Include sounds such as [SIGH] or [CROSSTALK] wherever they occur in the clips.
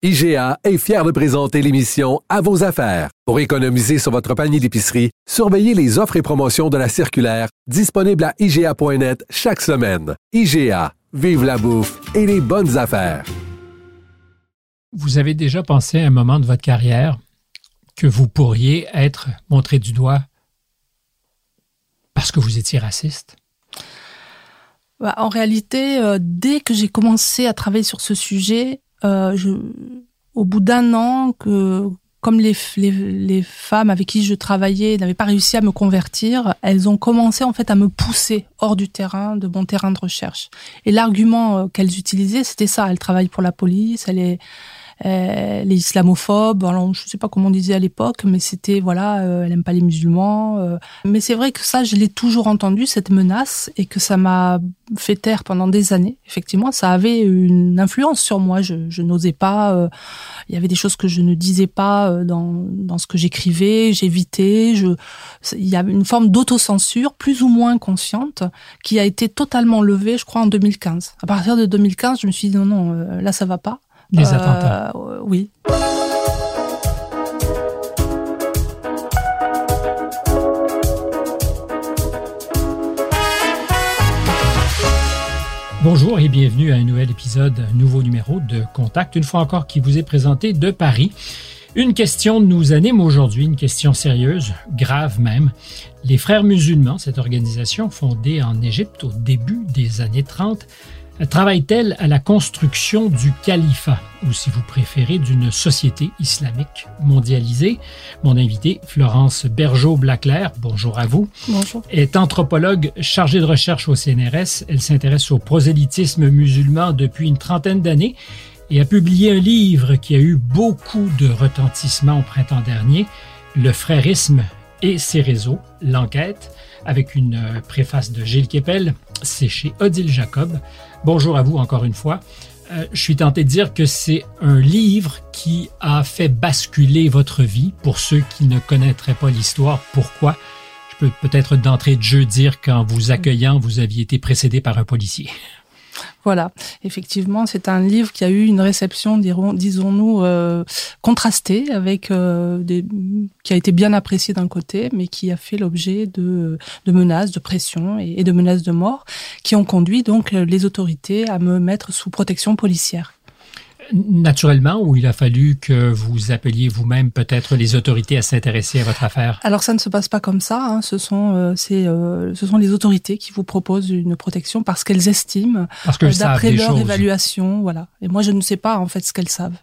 IGA est fier de présenter l'émission À vos affaires. Pour économiser sur votre panier d'épicerie, surveillez les offres et promotions de la circulaire disponible à IGA.net chaque semaine. IGA, vive la bouffe et les bonnes affaires. Vous avez déjà pensé à un moment de votre carrière que vous pourriez être montré du doigt parce que vous étiez raciste? Bah, en réalité, euh, dès que j'ai commencé à travailler sur ce sujet, euh, je, au bout d'un an, que comme les, les, les, femmes avec qui je travaillais n'avaient pas réussi à me convertir, elles ont commencé en fait à me pousser hors du terrain, de mon terrain de recherche. Et l'argument euh, qu'elles utilisaient, c'était ça. Elles travaillent pour la police, elle est euh, les islamophobes. Alors, je sais pas comment on disait à l'époque, mais c'était voilà, euh, elle aime pas les musulmans. Euh. Mais c'est vrai que ça, je l'ai toujours entendu cette menace et que ça m'a fait taire pendant des années. Effectivement, ça avait une influence sur moi. Je, je n'osais pas. Il y avait des choses que je ne disais pas dans, dans ce que j'écrivais. J'évitais. Il y a une forme d'autocensure plus ou moins consciente qui a été totalement levée, je crois, en 2015. À partir de 2015, je me suis dit non, non, là ça va pas des euh, attentats. Oui. Bonjour et bienvenue à un nouvel épisode, un nouveau numéro de Contact, une fois encore qui vous est présenté de Paris. Une question nous anime aujourd'hui, une question sérieuse, grave même. Les Frères musulmans, cette organisation fondée en Égypte au début des années 30, travaille-t-elle à la construction du califat, ou si vous préférez, d'une société islamique mondialisée? Mon invité, Florence Bergeau-Blaclair, bonjour à vous. Bonjour. Est anthropologue chargée de recherche au CNRS. Elle s'intéresse au prosélytisme musulman depuis une trentaine d'années et a publié un livre qui a eu beaucoup de retentissement au printemps dernier, Le frérisme et ses réseaux, l'enquête, avec une euh, préface de Gilles Kepel, c'est chez Odile Jacob. Bonjour à vous encore une fois. Euh, je suis tenté de dire que c'est un livre qui a fait basculer votre vie. Pour ceux qui ne connaîtraient pas l'histoire, pourquoi? Je peux peut-être d'entrée de jeu dire qu'en vous accueillant, vous aviez été précédé par un policier. Voilà, effectivement, c'est un livre qui a eu une réception, disons-nous, euh, contrastée, avec euh, des, qui a été bien apprécié d'un côté, mais qui a fait l'objet de, menaces, de pression et, et de menaces de mort, qui ont conduit donc les autorités à me mettre sous protection policière naturellement ou il a fallu que vous appeliez vous-même peut-être les autorités à s'intéresser à votre affaire? Alors ça ne se passe pas comme ça. Hein. Ce sont euh, euh, ce sont les autorités qui vous proposent une protection parce qu'elles estiment, parce que euh, d'après leur évaluation, voilà. Et moi je ne sais pas en fait ce qu'elles savent.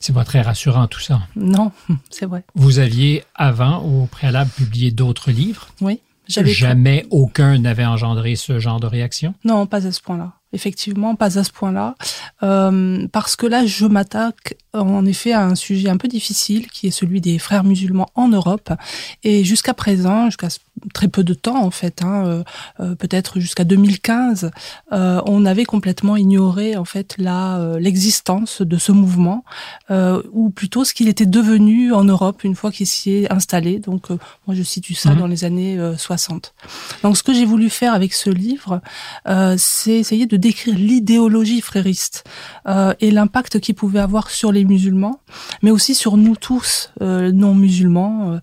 C'est pas très rassurant tout ça. Non, [LAUGHS] c'est vrai. Vous aviez avant, au préalable, publié d'autres livres? Oui. Jamais aucun n'avait engendré ce genre de réaction? Non, pas à ce point-là. Effectivement, pas à ce point-là, euh, parce que là, je m'attaque en effet à un sujet un peu difficile, qui est celui des frères musulmans en Europe. Et jusqu'à présent, jusqu'à très peu de temps en fait, hein, euh, euh, peut-être jusqu'à 2015, euh, on avait complètement ignoré en fait la euh, l'existence de ce mouvement, ou plutôt ce qu'il était devenu en Europe une fois qu'il s'y est installé. Donc moi, je situe ça mhm. dans les années 60. Donc ce que j'ai voulu faire avec ce livre, c'est essayer de décrire l'idéologie frériste et l'impact qu'il pouvait avoir sur les musulmans, mais aussi sur nous tous non musulmans.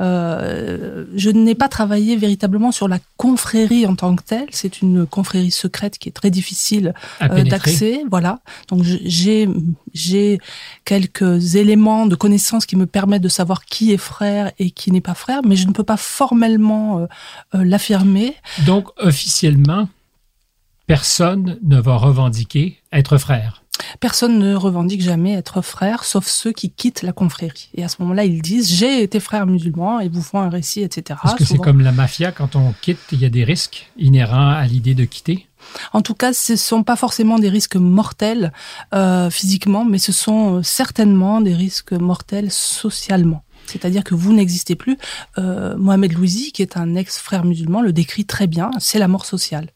Je n'ai pas travaillé véritablement sur la confrérie en tant que telle. C'est une confrérie secrète qui est très difficile d'accès. Voilà. Donc j'ai j'ai quelques éléments de connaissances qui me permettent de savoir qui est frère et qui n'est pas frère, mais je ne peux pas formellement l'affirmer. Donc officiellement, personne ne va revendiquer être frère. Personne ne revendique jamais être frère, sauf ceux qui quittent la confrérie. Et à ce moment-là, ils disent j'ai été frère musulman et vous font un récit, etc. Est-ce que c'est comme la mafia quand on quitte, il y a des risques inhérents à l'idée de quitter en tout cas, ce ne sont pas forcément des risques mortels euh, physiquement, mais ce sont certainement des risques mortels socialement. C'est-à-dire que vous n'existez plus. Euh, Mohamed Louisi, qui est un ex-frère musulman, le décrit très bien. C'est la mort sociale.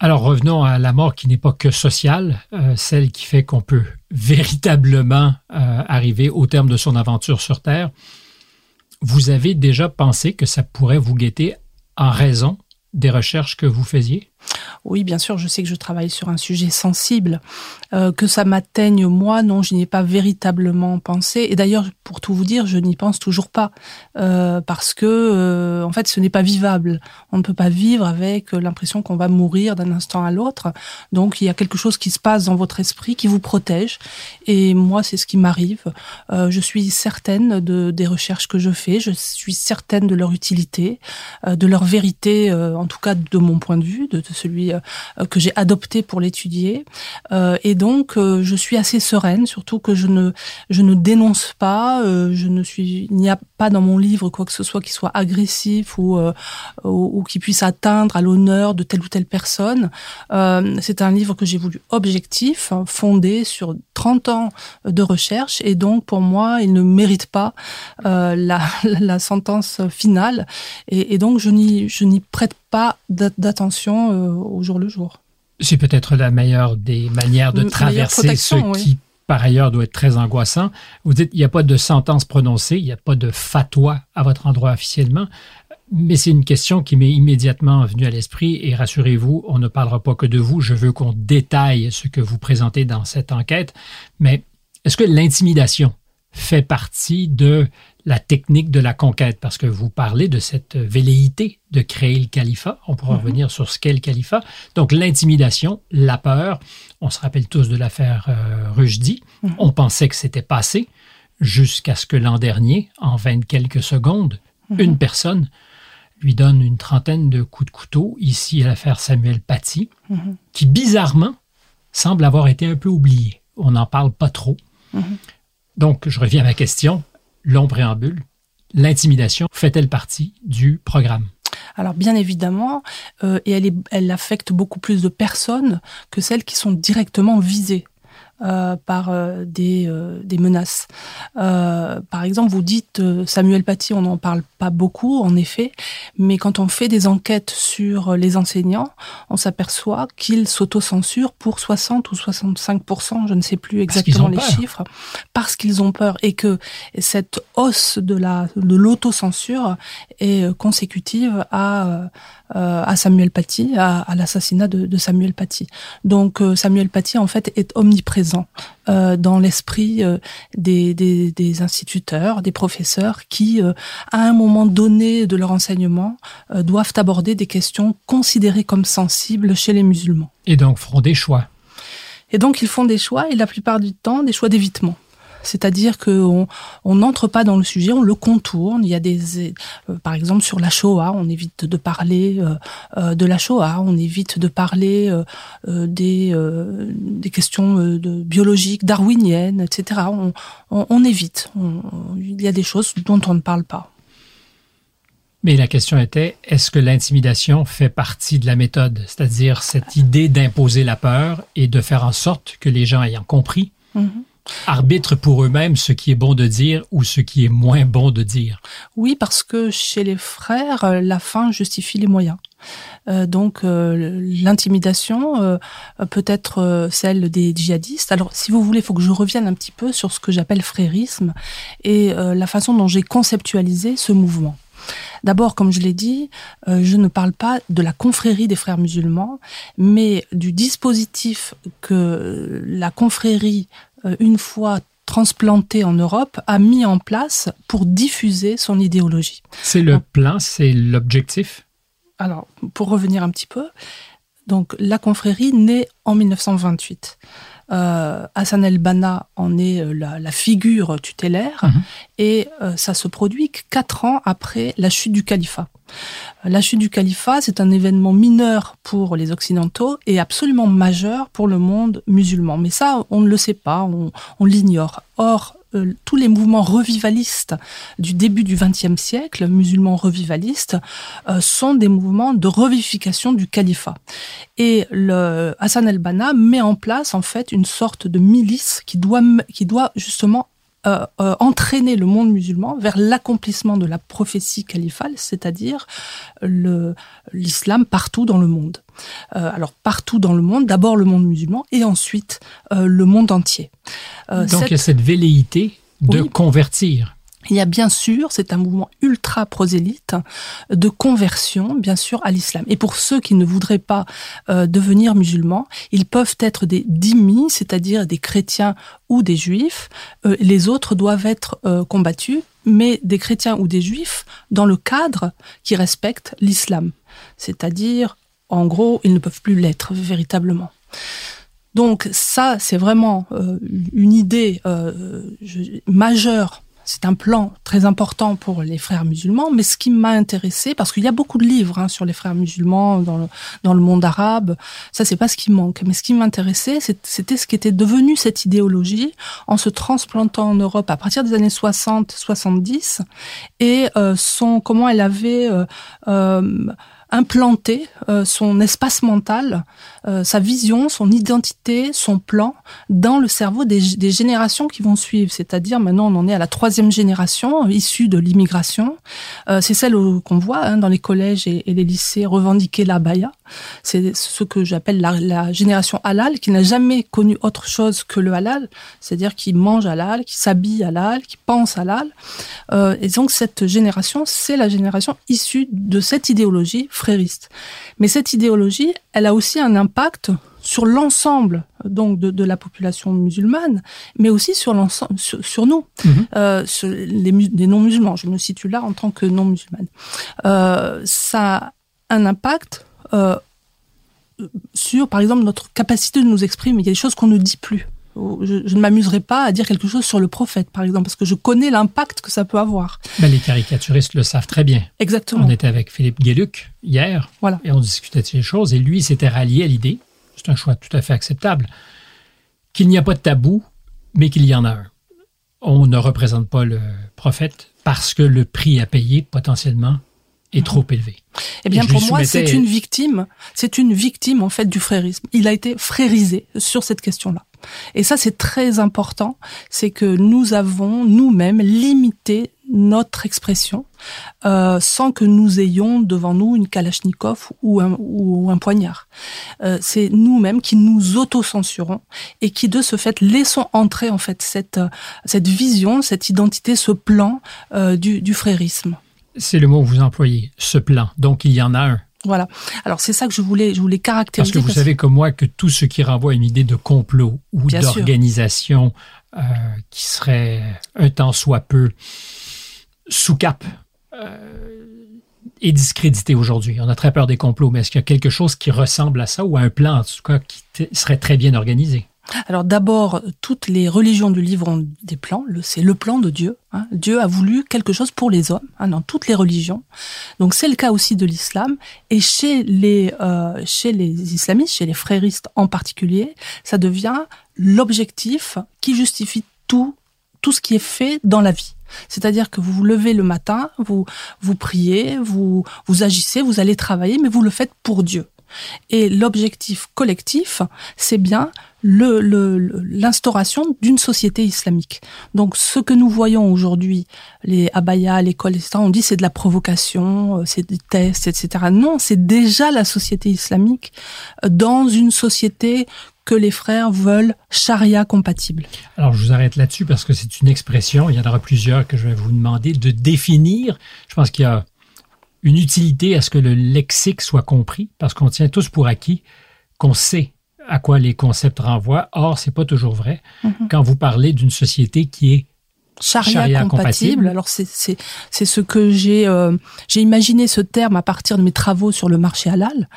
Alors revenons à la mort qui n'est pas que sociale, euh, celle qui fait qu'on peut véritablement euh, arriver au terme de son aventure sur Terre. Vous avez déjà pensé que ça pourrait vous guetter en raison des recherches que vous faisiez? Oui, bien sûr, je sais que je travaille sur un sujet sensible. Euh, que ça m'atteigne moi, non, je n'y ai pas véritablement pensé. Et d'ailleurs, pour tout vous dire, je n'y pense toujours pas euh, parce que, euh, en fait, ce n'est pas vivable. On ne peut pas vivre avec l'impression qu'on va mourir d'un instant à l'autre. Donc, il y a quelque chose qui se passe dans votre esprit qui vous protège. Et moi, c'est ce qui m'arrive. je suis certaine de des recherches que je fais. Je suis certaine de leur utilité, de leur vérité, en tout cas de mon point de vue, celui que j'ai adopté pour l'étudier. et donc euh, je suis assez sereine, surtout que je ne je ne dénonce pas, euh, je ne suis il n'y a pas dans mon livre quoi que ce soit qui soit agressif ou euh, ou, qui puisse atteindre à l'honneur de telle ou telle personne. c'est un livre que j'ai voulu objectif, hein, fondé sur 30 ans de recherche et donc pour moi il ne mérite pas la, [LAUGHS] la sentence finale et, et donc je n'y je n'y prête pas d'attention au jour le jour. C'est peut-être la meilleure des manières de traverser ce qui, par ailleurs, doit être très angoissant. Vous dites, il n'y a pas de sentence prononcée, il n'y a pas de fatwa à votre endroit officiellement, mais c'est une question qui m'est immédiatement venue à l'esprit et rassurez-vous, on ne parlera pas que de vous, je veux qu'on détaille ce que vous présentez dans cette enquête, mais est-ce que l'intimidation fait partie de la technique de la conquête, parce que vous parlez de cette velléité de créer le califat. On pourra mhm. revenir sur ce qu'est le califat. Donc l'intimidation, la peur. On se rappelle tous de l'affaire euh, Rushdie. Mhm. On pensait que c'était passé jusqu'à ce que l'an dernier, en vingt quelques secondes, mhm. une personne lui donne une trentaine de coups de couteau, ici à l'affaire Samuel Paty, qui bizarrement semble avoir été un peu oublié. On n'en parle pas trop. Donc, je reviens à ma question long préambule, l'intimidation fait-elle partie du programme? Alors bien évidemment, euh, et elle, affecte beaucoup plus de personnes que celles qui sont directement visées. Euh, par euh, des, euh, des menaces. par exemple, vous dites Samuel Paty, on n'en parle pas beaucoup, en effet, mais quand on fait des enquêtes sur les enseignants, on s'aperçoit qu'ils s'autocensurent pour 60 ou 65% je ne sais plus exactement les chiffres, parce qu'ils ont peur et que cette hausse de la de l'autocensure est consécutive à euh, à Samuel Paty, à, l'assassinat de, Samuel Paty. Donc euh, Samuel Paty en fait est omniprésent euh, dans l'esprit des, des, instituteurs, des professeurs qui, à un moment donné de leur enseignement, doivent aborder des questions considérées comme sensibles chez les musulmans. Et donc feront des choix. Et donc ils font des choix et la plupart du temps des choix d'évitement. C'est-à-dire qu'on on n'entre pas dans le sujet, on le contourne. Il y a des, euh, par exemple, sur la Shoah, on évite de parler euh, euh, de la Shoah, on évite de parler des, des questions de biologiques, darwiniennes, etc. On, évite. il y a des choses dont on ne parle pas. Mais la question était, est-ce que l'intimidation fait partie de la méthode, c'est-à-dire cette idée d'imposer la peur et de faire en sorte que les gens ayant compris mm-hmm arbitrent pour eux-mêmes ce qui est bon de dire ou ce qui est moins bon de dire. Oui, parce que chez les frères, la fin justifie les moyens. Euh, donc euh, l'intimidation euh, peut être celle des djihadistes. Alors si vous voulez, il faut que je revienne un petit peu sur ce que j'appelle frérisme et la façon dont j'ai conceptualisé ce mouvement. D'abord, comme je l'ai dit, je ne parle pas de la confrérie des frères musulmans, mais du dispositif que la confrérie euh, une fois transplanté en Europe, a mis en place pour diffuser son idéologie. C'est le plan, c'est l'objectif? Alors, pour revenir un petit peu, donc la confrérie naît en 1928. Euh, Hassan el-Banna en est euh, la, figure tutélaire mhm. et ça se produit quatre ans après la chute du califat. La chute du califat, c'est un événement mineur pour les Occidentaux et absolument majeur pour le monde musulman. Mais ça, on ne le sait pas, on, l'ignore. Or, euh, tous les mouvements revivalistes du début du XXe siècle, musulmans revivalistes, euh, sont des mouvements de revivification du califat. Et le Hassan el-Banna met en place en fait une sorte de milice qui doit, qui doit justement euh, euh, entraîner le monde musulman vers l'accomplissement de la prophétie califale, c'est-à-dire l'islam partout dans le monde. Euh, alors partout dans le monde, d'abord le monde musulman et ensuite le monde entier. Donc il y a cette velléité de convertir. Il y a bien sûr, c'est un mouvement ultra prosélyte de conversion, bien sûr, à l'islam. Et pour ceux qui ne voudraient pas euh, devenir musulmans, ils peuvent être des dhimmis, c'est-à-dire des chrétiens ou des juifs. Euh, les autres doivent être euh, combattus, mais des chrétiens ou des juifs dans le cadre qui respecte l'islam. C'est-à-dire, en gros, ils ne peuvent plus l'être véritablement. Donc ça, c'est vraiment une idée majeure c'est un plan très important pour les frères musulmans, mais ce qui m'a intéressé, parce qu'il y a beaucoup de livres hein, sur les frères musulmans dans le, dans le monde arabe, ça c'est pas ce qui manque, mais ce qui m'intéressait, c'était ce qui était devenu cette idéologie en se transplantant en Europe à partir des années 60-70 et euh, son comment elle avait euh, euh, implanter euh, son espace mental, euh, sa vision, son identité, son plan dans le cerveau des, des générations qui vont suivre. C'est-à-dire maintenant on en est à la troisième génération issue de l'immigration. Euh, c'est celle qu'on voit hein, dans les collèges et, les lycées revendiquer la baya. C'est ce que j'appelle la, la, génération halal qui n'a jamais connu autre chose que le halal, c'est-à-dire qui mange halal, qui s'habille halal, qui pense halal. et donc cette génération, c'est la génération issue de cette idéologie frériste. Mais cette idéologie, elle a aussi un impact sur l'ensemble donc de, la population musulmane, mais aussi sur l'ensemble sur, nous, mhm. euh, sur les, non musulmans. Je me situe là en tant que non musulmane. Euh, ça a un impact euh, sur, par exemple, notre capacité de nous exprimer. Il y a des choses qu'on ne dit plus je, ne m'amuserai pas à dire quelque chose sur le prophète, par exemple, parce que je connais l'impact que ça peut avoir. Ben, les caricaturistes le savent très bien. Exactement. On était avec Philippe Guéluc hier, voilà. et on discutait de ces choses, et lui s'était rallié à l'idée, c'est un choix tout à fait acceptable, qu'il n'y a pas de tabou, mais qu'il y en a un. On ne représente pas le prophète parce que le prix à payer potentiellement est trop élevé. Eh bien, pour moi, c'est une victime. C'est une victime en fait du frérisme. Il a été frérisé sur cette question-là. Et ça, c'est très important, c'est que nous avons nous-mêmes limité notre expression euh, sans que nous ayons devant nous une kalachnikov ou un, ou un poignard. Euh, c'est nous-mêmes qui nous autocensurons et qui de ce fait laissons entrer en fait cette cette vision, cette identité, ce plan euh, du, du frérisme. C'est le mot que vous employez, ce plan. Donc il y en a un. Voilà. Alors c'est ça que je voulais, je voulais caractériser. Parce que vous savez comme moi que tout ce qui renvoie à une idée de complot ou d'organisation euh, qui serait un temps soit peu sous cap euh, est discrédité aujourd'hui. On a très peur des complots, mais est-ce qu'il y a quelque chose qui ressemble à ça ou à un plan en tout cas qui serait très bien organisé? Alors d'abord, toutes les religions du livre ont des plans. C'est le plan de Dieu. Hein. Dieu a voulu quelque chose pour les hommes hein, dans toutes les religions. Donc c'est le cas aussi de l'islam. Et chez les euh, chez les islamistes, chez les fréristes en particulier, ça devient l'objectif qui justifie tout tout ce qui est fait dans la vie. C'est-à-dire que vous vous levez le matin, vous vous priez, vous vous agissez, vous allez travailler, mais vous le faites pour Dieu. Et l'objectif collectif, c'est bien l'instauration le, d'une société islamique. Donc ce que nous voyons aujourd'hui, les abayas, l'école, etc., on dit c'est de la provocation, euh, c'est des tests, etc. Non, c'est déjà la société islamique euh, dans une société que les frères veulent charia compatible. Alors je vous arrête là-dessus parce que c'est une expression, il y en aura plusieurs que je vais vous demander de définir. Je pense qu'il y a une utilité à ce que le lexique soit compris, parce qu'on tient tous pour acquis qu'on sait à quoi les concepts renvoient. Or, c'est pas toujours vrai. Mm-hmm. Quand vous parlez d'une société qui est charia, compatible. Alors c'est c'est c'est ce que j'ai euh, j'ai imaginé ce terme à partir de mes travaux sur le marché halal.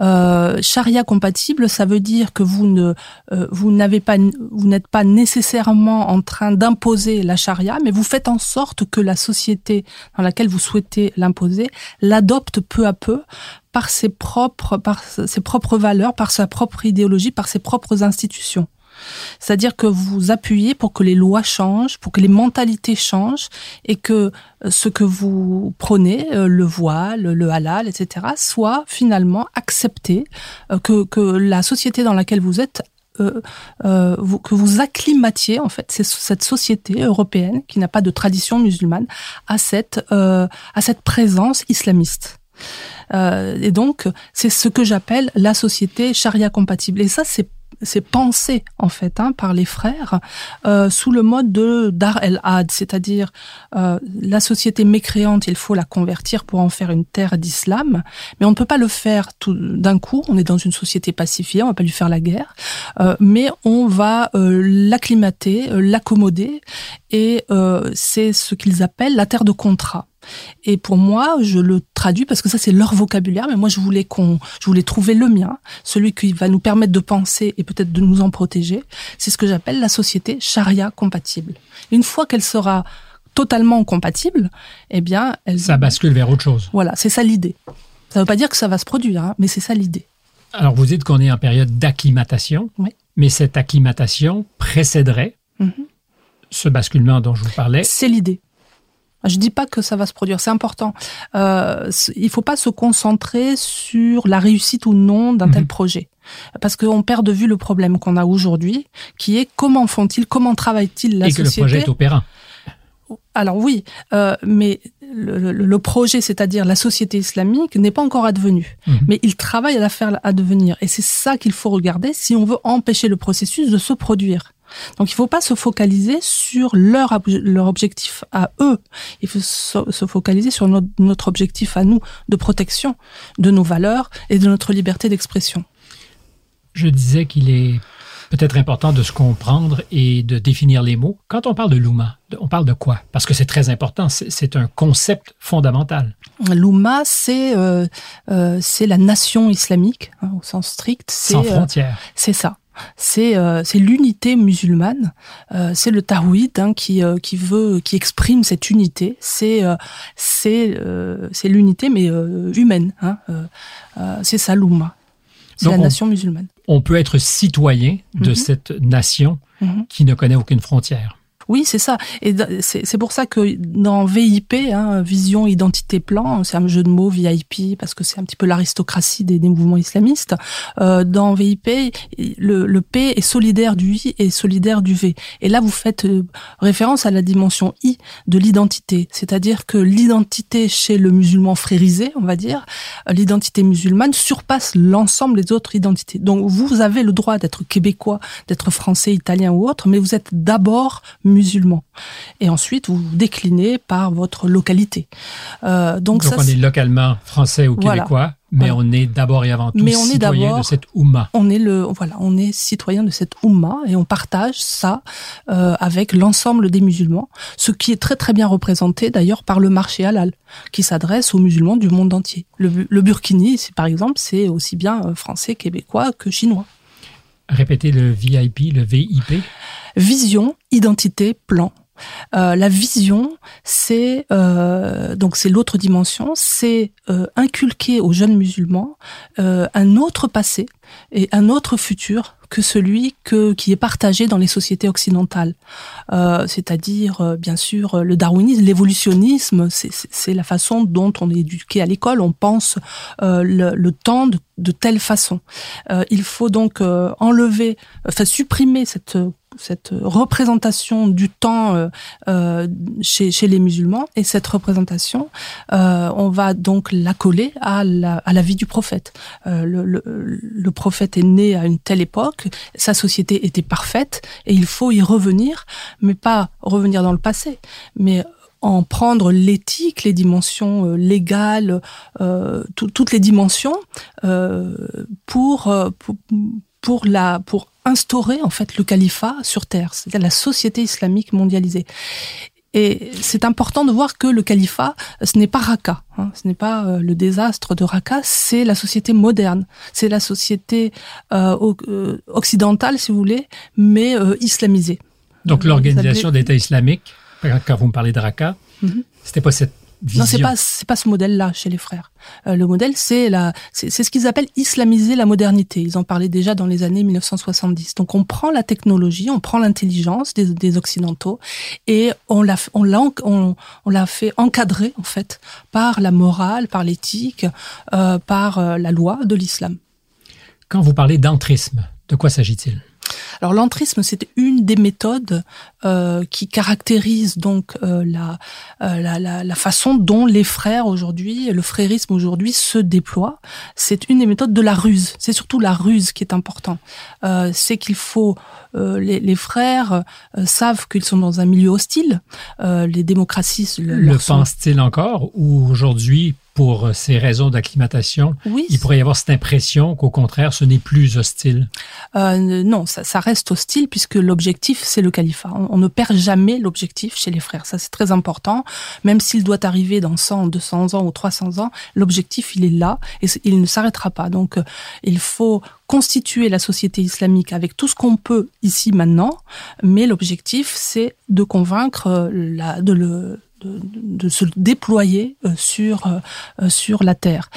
Euh, charia compatible, ça veut dire que vous ne euh, vous n'avez pas vous n'êtes pas nécessairement en train d'imposer la charia, mais vous faites en sorte que la société dans laquelle vous souhaitez l'imposer l'adopte peu à peu par ses propres par ses propres valeurs, par sa propre idéologie, par ses propres institutions. C'est-à-dire que vous appuyez pour que les lois changent, pour que les mentalités changent et que euh, ce que vous prenez, euh, le voile, le halal, etc., soit finalement accepté, euh, que, que la société dans laquelle vous êtes que vous acclimatiez en fait cette société européenne qui n'a pas de tradition musulmane à cette à cette présence islamiste. Et donc c'est ce que j'appelle la société charia compatible. Et ça c'est c'est pensé en fait hein, par les frères euh, sous le mode de Dar el-Had, c'est-à-dire euh, la société mécréante, il faut la convertir pour en faire une terre d'islam, mais on ne peut pas le faire tout d'un coup. On est dans une société pacifiée, on va pas lui faire la guerre, euh, mais on va euh, l'acclimater, euh, l'accommoder, et euh, c'est ce qu'ils appellent la terre de contrat. Et pour moi, je le traduis parce que ça c'est leur vocabulaire, mais moi je voulais qu'on, je voulais trouver le mien, celui qui va nous permettre de penser et peut-être de nous en protéger. C'est ce que j'appelle la société charia compatible. Une fois qu'elle sera totalement compatible, eh bien, elle Ça bascule vers autre chose. Voilà, c'est ça l'idée. Ça ne veut pas dire que ça va se produire, hein, mais c'est ça l'idée. Alors, vous dites qu'on est en période d'acclimatation, Oui. mais cette acclimatation précéderait Mhm. ce basculement dont je vous parlais. C'est l'idée. Je dis pas que ça va se produire, c'est important. Euh, il faut pas se concentrer sur la réussite ou non d'un tel Mhm. projet, parce qu'on perd de vue le problème qu'on a aujourd'hui, qui est comment font-ils, comment travaillent-ils la et que le société. projet est opérant. Alors oui, euh, mais le, projet, c'est-à-dire la société islamique, n'est pas encore advenu. Mhm. Mais ils travaillent à la faire advenir. Et c'est ça qu'il faut regarder si on veut empêcher le processus de se produire. Donc il ne faut pas se focaliser sur leur, ob- leur objectif à eux. Il faut se, se focaliser sur notre, notre objectif à nous de protection de nos valeurs et de notre liberté d'expression. Je disais qu'il est peut-être important de se comprendre et de définir les mots. Quand on parle de l'Ouma, de- on parle de quoi? Parce que c'est très important, c'est un concept fondamental. L'Oumma, c'est euh, euh, la nation islamique hein, au sens strict. Sans euh, frontières. C'est ça. C'est euh, c'est l'unité musulmane. Euh, c'est le tawhid hein, qui euh, qui veut qui exprime cette unité. C'est c'est c'est l'unité mais humaine. Hein. C'est ça l'oumma. C'est la on- nation musulmane. On peut être citoyen de Mhm. cette nation Mhm. qui ne connaît aucune frontière. Oui, c'est ça. Et c'est pour ça que dans VIP, hein, vision, identité, plan, c'est un jeu de mots VIP parce que c'est un petit peu l'aristocratie des, des mouvements islamistes. Euh, dans VIP, le, le P est solidaire du I et solidaire du V. Et là, vous faites euh, référence à la dimension I de l'identité, c'est-à-dire que l'identité chez le musulman frérisé, on va dire, euh, l'identité musulmane surpasse l'ensemble des autres identités. Donc, vous avez le droit d'être québécois, d'être français, italien ou autre, mais vous êtes d'abord musulman. Et ensuite, vous déclinez par votre localité. Euh, donc, Donc, ça, on est localement français ou Voilà. québécois, mais Voilà. on est d'abord et avant tout Mais on est citoyen de cette Oumma. on est le voilà, on est citoyen de cette Oumma et on partage ça euh, avec l'ensemble des musulmans, ce qui est très très bien représenté d'ailleurs par le marché halal qui s'adresse aux musulmans du monde entier. Le, le burkini, par exemple, c'est aussi bien euh, français, québécois que chinois. Répétez le VIP, le VIP. Vision, identité, plan. Euh, la vision, c'est euh, donc c'est l'autre dimension, c'est euh, inculquer aux jeunes musulmans un autre passé et un autre futur que celui que, qui est partagé dans les sociétés occidentales. Euh, C'est-à-dire, euh, bien sûr, euh, le darwinisme, l'évolutionnisme, c'est- la façon dont on est éduqué à l'école. On pense le, temps de, telle façon. Il faut donc enlever, enfin supprimer cette cette représentation du temps euh, euh, chez, chez les musulmans et cette représentation, euh, on va donc la coller à la, à la vie du prophète. Euh, le, le, le prophète est né à une telle époque, sa société était parfaite et il faut y revenir, mais pas revenir dans le passé, mais en prendre l'éthique, les dimensions euh, légales, tout- toutes les dimensions pour, pour pour la pour instaurer en fait le califat sur terre, c'est-à-dire la société islamique mondialisée. Et c'est important de voir que le califat, ce n'est pas Raqqa, hein, ce n'est pas euh, le désastre de Raqqa, c'est la société moderne, c'est la société euh, euh, occidentale, si vous voulez, mais euh, islamisée. Donc l'organisation d'État islamique, quand vous me parlez de Raqqa, Mhm. c'était pas cette vision. Non, c'est pas c'est pas ce modèle-là chez les frères. Euh, le modèle, c'est la c'est ce qu'ils appellent islamiser la modernité. Ils en parlaient déjà dans les années 1970. Donc on prend la technologie, on prend l'intelligence des, des occidentaux et on l'a on l'a on, on l'a fait encadrer en fait par la morale, par l'éthique, euh, par euh, la loi de l'islam. Quand vous parlez d'entrisme, de quoi s'agit-il? Alors l'entrisme, c'est une des méthodes euh, qui caractérise donc euh, la, euh, la, la, la, façon dont les frères aujourd'hui, le frérisme aujourd'hui se déploie. C'est une des méthodes de la ruse. C'est surtout la ruse qui est important. Euh, c'est qu'il faut les, les, frères savent qu'ils sont dans un milieu hostile. les démocraties le, le pensent-ils encore ou aujourd'hui pour euh, ces raisons d'acclimatation, oui. il pourrait y avoir cette impression qu'au contraire, ce n'est plus hostile. Euh, non, ça, ça, reste hostile puisque l'objectif, c'est le califat. On, on, ne perd jamais l'objectif chez les frères. Ça, c'est très important. Même s'il doit arriver dans 100, 200 ans ou 300 ans, l'objectif, il est là et il ne s'arrêtera pas. Donc, euh, il faut constituer la société islamique avec tout ce qu'on peut ici maintenant, mais l'objectif, c'est de convaincre euh, la, de le de, de, se déployer euh, sur euh, sur la terre.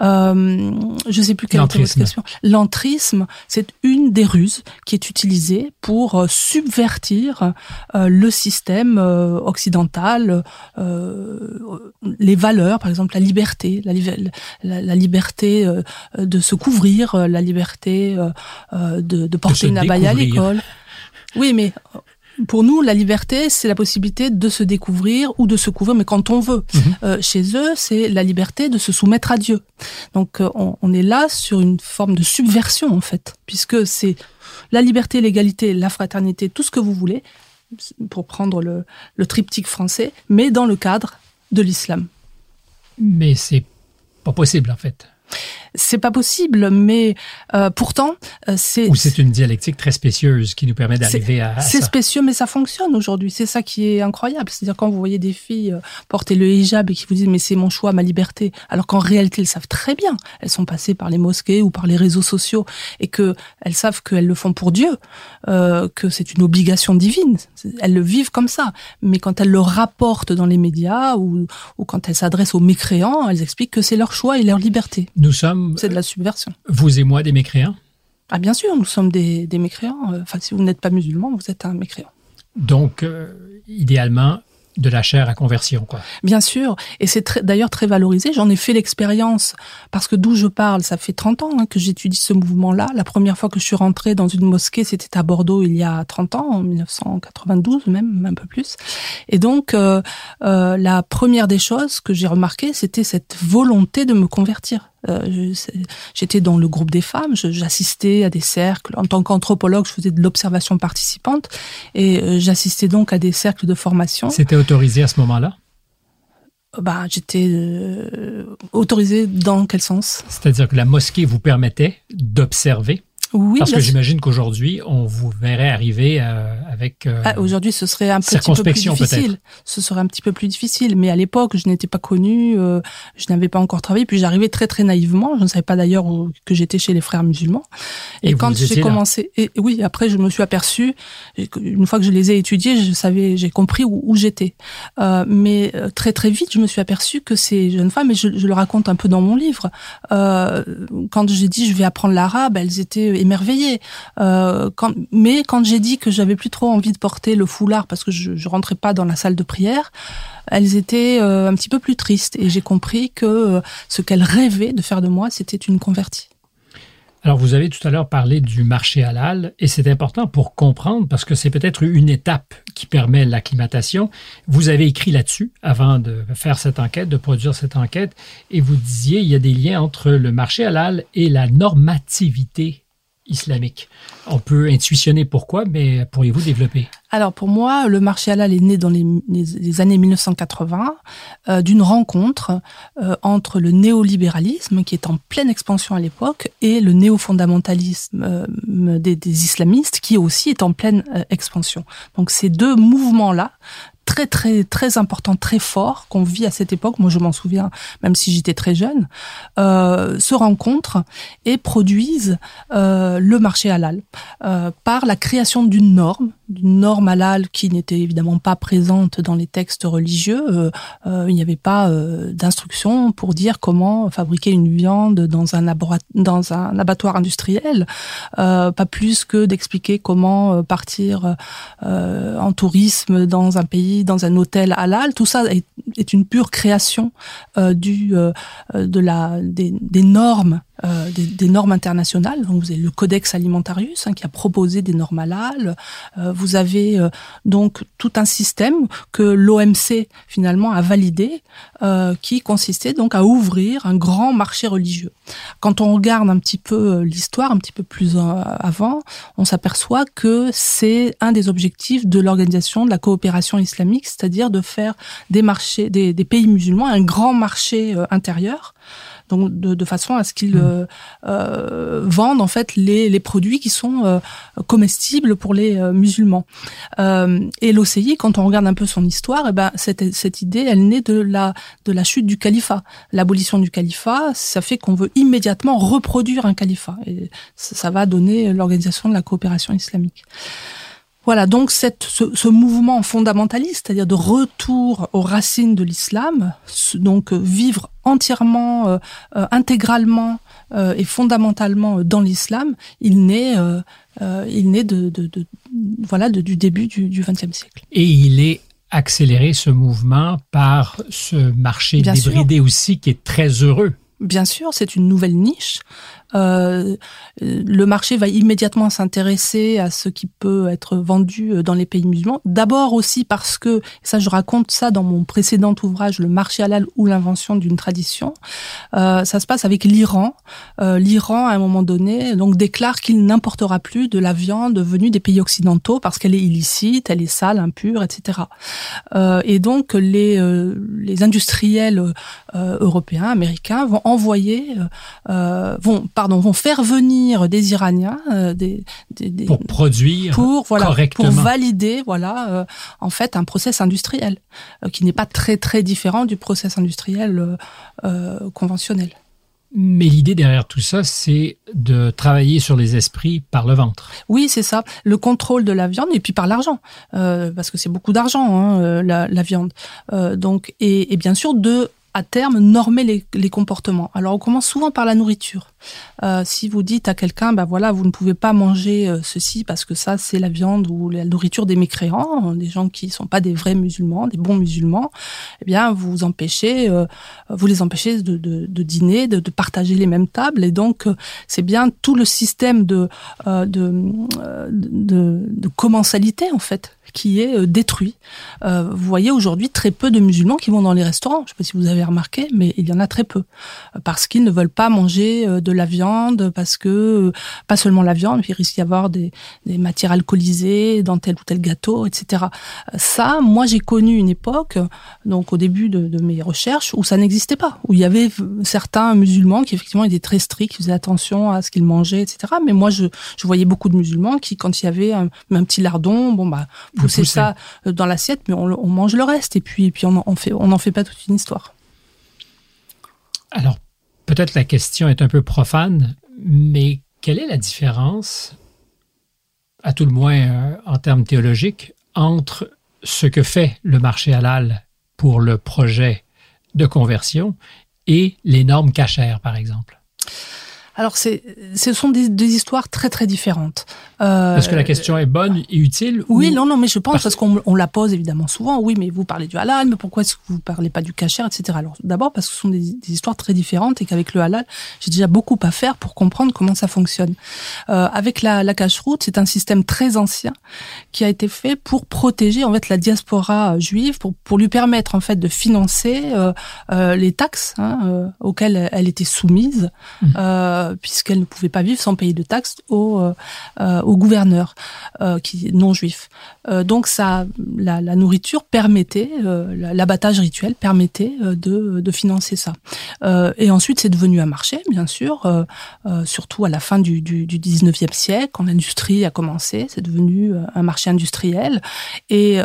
Euh, je sais plus quelle était votre question. L'entrisme, c'est une des ruses qui est utilisée pour euh, subvertir le système occidental, les valeurs, par exemple la liberté, la, la, la liberté de se couvrir, la liberté de, de porter de une abaya à l'école. Oui, mais pour nous, la liberté, c'est la possibilité de se découvrir ou de se couvrir, mais quand on veut. Mhm. Euh, chez eux, c'est la liberté de se soumettre à Dieu. Donc, euh, on, on, est là sur une forme de subversion, en fait, puisque c'est la liberté, l'égalité, la fraternité, tout ce que vous voulez, pour prendre le, le triptyque français, mais dans le cadre de l'islam. Mais c'est pas possible, en fait c'est pas possible, mais euh, pourtant, euh, c'est. Ou c'est une dialectique très spécieuse qui nous permet d'arriver à. C'est spécieux, mais ça fonctionne aujourd'hui. C'est ça qui est incroyable. C'est-à-dire quand vous voyez des filles euh, porter le hijab et qui vous disent mais c'est mon choix, ma liberté, alors qu'en réalité elles savent très bien. Elles sont passées par les mosquées ou par les réseaux sociaux et que elles savent qu'elles le font pour Dieu, euh, que c'est une obligation divine. Elles le vivent comme ça. Mais quand elles le rapportent dans les médias ou, ou quand elles s'adressent aux mécréants, elles expliquent que c'est leur choix et leur liberté. Nous sommes c'est de la subversion. Vous et moi, des mécréants? Ah bien sûr, nous sommes des, des mécréants. Enfin, si vous n'êtes pas musulman, vous êtes un mécréant. Donc, euh, idéalement, de la chair à conversion, quoi. Bien sûr, et c'est d'ailleurs très valorisé. J'en ai fait l'expérience parce que d'où je parle, ça fait 30 ans hein, que j'étudie ce mouvement-là. La première fois que je suis rentrée dans une mosquée, c'était à Bordeaux il y a 30 ans, en 1992 même, un peu plus. Et donc, euh, euh, la première des choses que j'ai remarqué, c'était cette volonté de me convertir. Euh, j'étais dans le groupe des femmes, j'assistais à des cercles. En tant qu'anthropologue, je faisais de l'observation participante et euh, j'assistais donc à des cercles de formation. C'était autorisé à ce moment-là? Bah, j'étais euh, autorisée dans quel sens? C'est-à-dire que la mosquée vous permettait d'observer? Oui, parce que j'imagine qu'aujourd'hui, on vous verrait arriver euh, avec. Euh, ah, aujourd'hui, ce serait un petit peu plus difficile. Ce serait un petit peu plus difficile. Mais à l'époque, je n'étais pas connue, euh, je n'avais pas encore travaillé, puis j'arrivais très très naïvement. Je ne savais pas d'ailleurs que j'étais chez les frères musulmans. Et, et quand j'ai commencé, et oui, après, je me suis aperçue. Une fois que je les ai étudiés, je savais, j'ai compris où, où j'étais. Euh, mais euh, très très vite, je me suis aperçue que ces jeunes femmes, et je, je le raconte un peu dans mon livre, euh, quand j'ai dit je vais apprendre l'arabe, elles étaient émerveillée. Euh, mais quand j'ai dit que j'avais plus trop envie de porter le foulard parce que je, je rentrais pas dans la salle de prière, elles étaient euh, un petit peu plus tristes et j'ai compris que euh, ce qu'elles rêvaient de faire de moi, c'était une convertie. Alors, vous avez tout à l'heure parlé du marché halal, et c'est important pour comprendre, parce que c'est peut-être une étape qui permet l'acclimatation. Vous avez écrit là-dessus avant de faire cette enquête, de produire cette enquête, et vous disiez il y a des liens entre le marché halal et la normativité islamique. On peut intuitionner pourquoi, mais pourriez-vous développer? Alors pour moi, le marché halal est né dans les, les, les années 1980 euh, d'une rencontre euh, entre le néolibéralisme, qui est en pleine expansion à l'époque, et le néofondamentalisme euh, des, islamistes, qui aussi est en pleine euh, expansion. Donc ces deux mouvements-là très très très important, très fort qu'on vit à cette époque. Moi, je m'en souviens, même si j'étais très jeune, euh, se rencontrent et produisent euh, le marché halal euh, par la création d'une norme, d'une norme halal qui n'était évidemment pas présente dans les textes religieux. Il n'y avait pas d'instruction pour dire comment fabriquer une viande dans un, dans un abattoir industriel, pas plus que d'expliquer comment partir en tourisme dans un pays dans un hôtel halal. Tout ça est, une pure création euh, du, euh, des, des normes euh, des, normes internationales. Donc vous avez le Codex Alimentarius hein, qui a proposé des normes halal. Euh, vous avez euh, donc tout un système que l'OMC finalement a validé, qui consistait donc à ouvrir un grand marché religieux. Quand on regarde un petit peu l'histoire, un petit peu plus avant, on s'aperçoit que c'est un des objectifs de l'organisation de la coopération islamique, c'est-à-dire de faire des marchés, des, des pays musulmans un grand marché intérieur donc de, façon à ce qu'ils mmh. euh, euh, vendent en fait les, les produits qui sont euh, comestibles pour les musulmans. et l'OCI, quand on regarde un peu son histoire, eh ben cette, cette idée, elle naît de la de la chute du califat, l'abolition du califat. Ça fait qu'on veut immédiatement reproduire un califat, et ça, ça va donner l'organisation de la coopération islamique. Voilà, donc cette, ce, mouvement fondamentaliste, c'est-à-dire de retour aux racines de l'islam, donc euh, vivre entièrement, euh, euh, intégralement et fondamentalement dans l'islam, il naît, il naît de, voilà du début du XXe siècle. Et il est accéléré ce mouvement par ce marché débridé aussi qui est très heureux. Bien sûr, c'est une nouvelle niche euh, le marché va immédiatement s'intéresser à ce qui peut être vendu euh, dans les pays musulmans. D'abord aussi parce que, ça je raconte ça dans mon précédent ouvrage, Le marché halal ou l'invention d'une tradition, euh, ça se passe avec l'Iran. Euh, L'Iran, à un moment donné, donc déclare qu'il n'importera plus de la viande venue des pays occidentaux parce qu'elle est illicite, elle est sale, impure, etc. Euh, et donc les, les industriels européens, américains vont envoyer, vont pardon, vont faire venir des Iraniens, euh, des, des, pour produire pour voilà pour valider voilà euh, en fait un process industriel euh, qui n'est pas très très différent du process industriel conventionnel. Mais l'idée derrière tout ça, c'est de travailler sur les esprits par le ventre. Oui, c'est ça. Le contrôle de la viande et puis par l'argent, parce que c'est beaucoup d'argent hein, la, la, viande. donc et, et, bien sûr de à terme normer les, comportements. Alors on commence souvent par la nourriture. Euh, si vous dites à quelqu'un, bah voilà, vous ne pouvez pas manger euh, ceci parce que ça c'est la viande ou la nourriture des mécréants, des gens qui sont pas des vrais musulmans, des bons musulmans, eh bien vous empêchez, euh, vous les empêchez de, dîner, de, partager les mêmes tables, et donc c'est bien tout le système de, de, de commensalité en fait qui est détruit. vous voyez aujourd'hui très peu de musulmans qui vont dans les restaurants. Je ne sais pas si vous avez remarqué, mais il y en a très peu parce qu'ils ne veulent pas manger de la viande parce que euh, pas seulement la viande, il risque d'y avoir des, matières alcoolisées dans tel ou tel gâteau, etc. Ça, moi j'ai connu une époque, donc au début de, mes recherches, où ça n'existait pas, où il y avait certains musulmans qui effectivement étaient très stricts, qui faisaient attention à ce qu'ils mangeaient, etc. Mais moi je, je voyais beaucoup de musulmans qui, quand il y avait un, un petit lardon, bon bah pousser ça dans l'assiette, mais on, on, mange le reste et puis, et puis on, on fait, on n'en fait pas toute une histoire. Alors, Peut-être la question est un peu profane, mais quelle est la différence, à tout le moins euh, en termes théologiques, entre ce que fait le marché halal pour le projet de conversion et les normes cachères, par exemple? Alors, ce sont des, des, histoires très très différentes. Euh, Est-ce que la question est bonne et utile Oui, non, non, mais je pense parce, qu'on on la pose évidemment souvent. Oui, mais vous parlez du halal, mais pourquoi est-ce que vous parlez pas du kasher, etc. Alors, d'abord parce que ce sont des, des histoires très différentes et qu'avec le halal, j'ai déjà beaucoup à faire pour comprendre comment ça fonctionne. Euh, avec la, la cache-route, c'est un système très ancien qui a été fait pour protéger en fait la diaspora juive, pour pour lui permettre en fait de financer euh, euh les taxes hein, euh, auxquelles elle était soumise. Mmh. Euh, puisqu'elle ne pouvait pas vivre sans payer de taxes au, euh, au gouverneur euh, qui non juif. donc ça, la, nourriture permettait, l'abattage rituel permettait de, de financer ça. et ensuite, c'est devenu un marché, bien sûr, surtout à la fin du, du, du 19e siècle, quand l'industrie a commencé, c'est devenu un marché industriel. Et,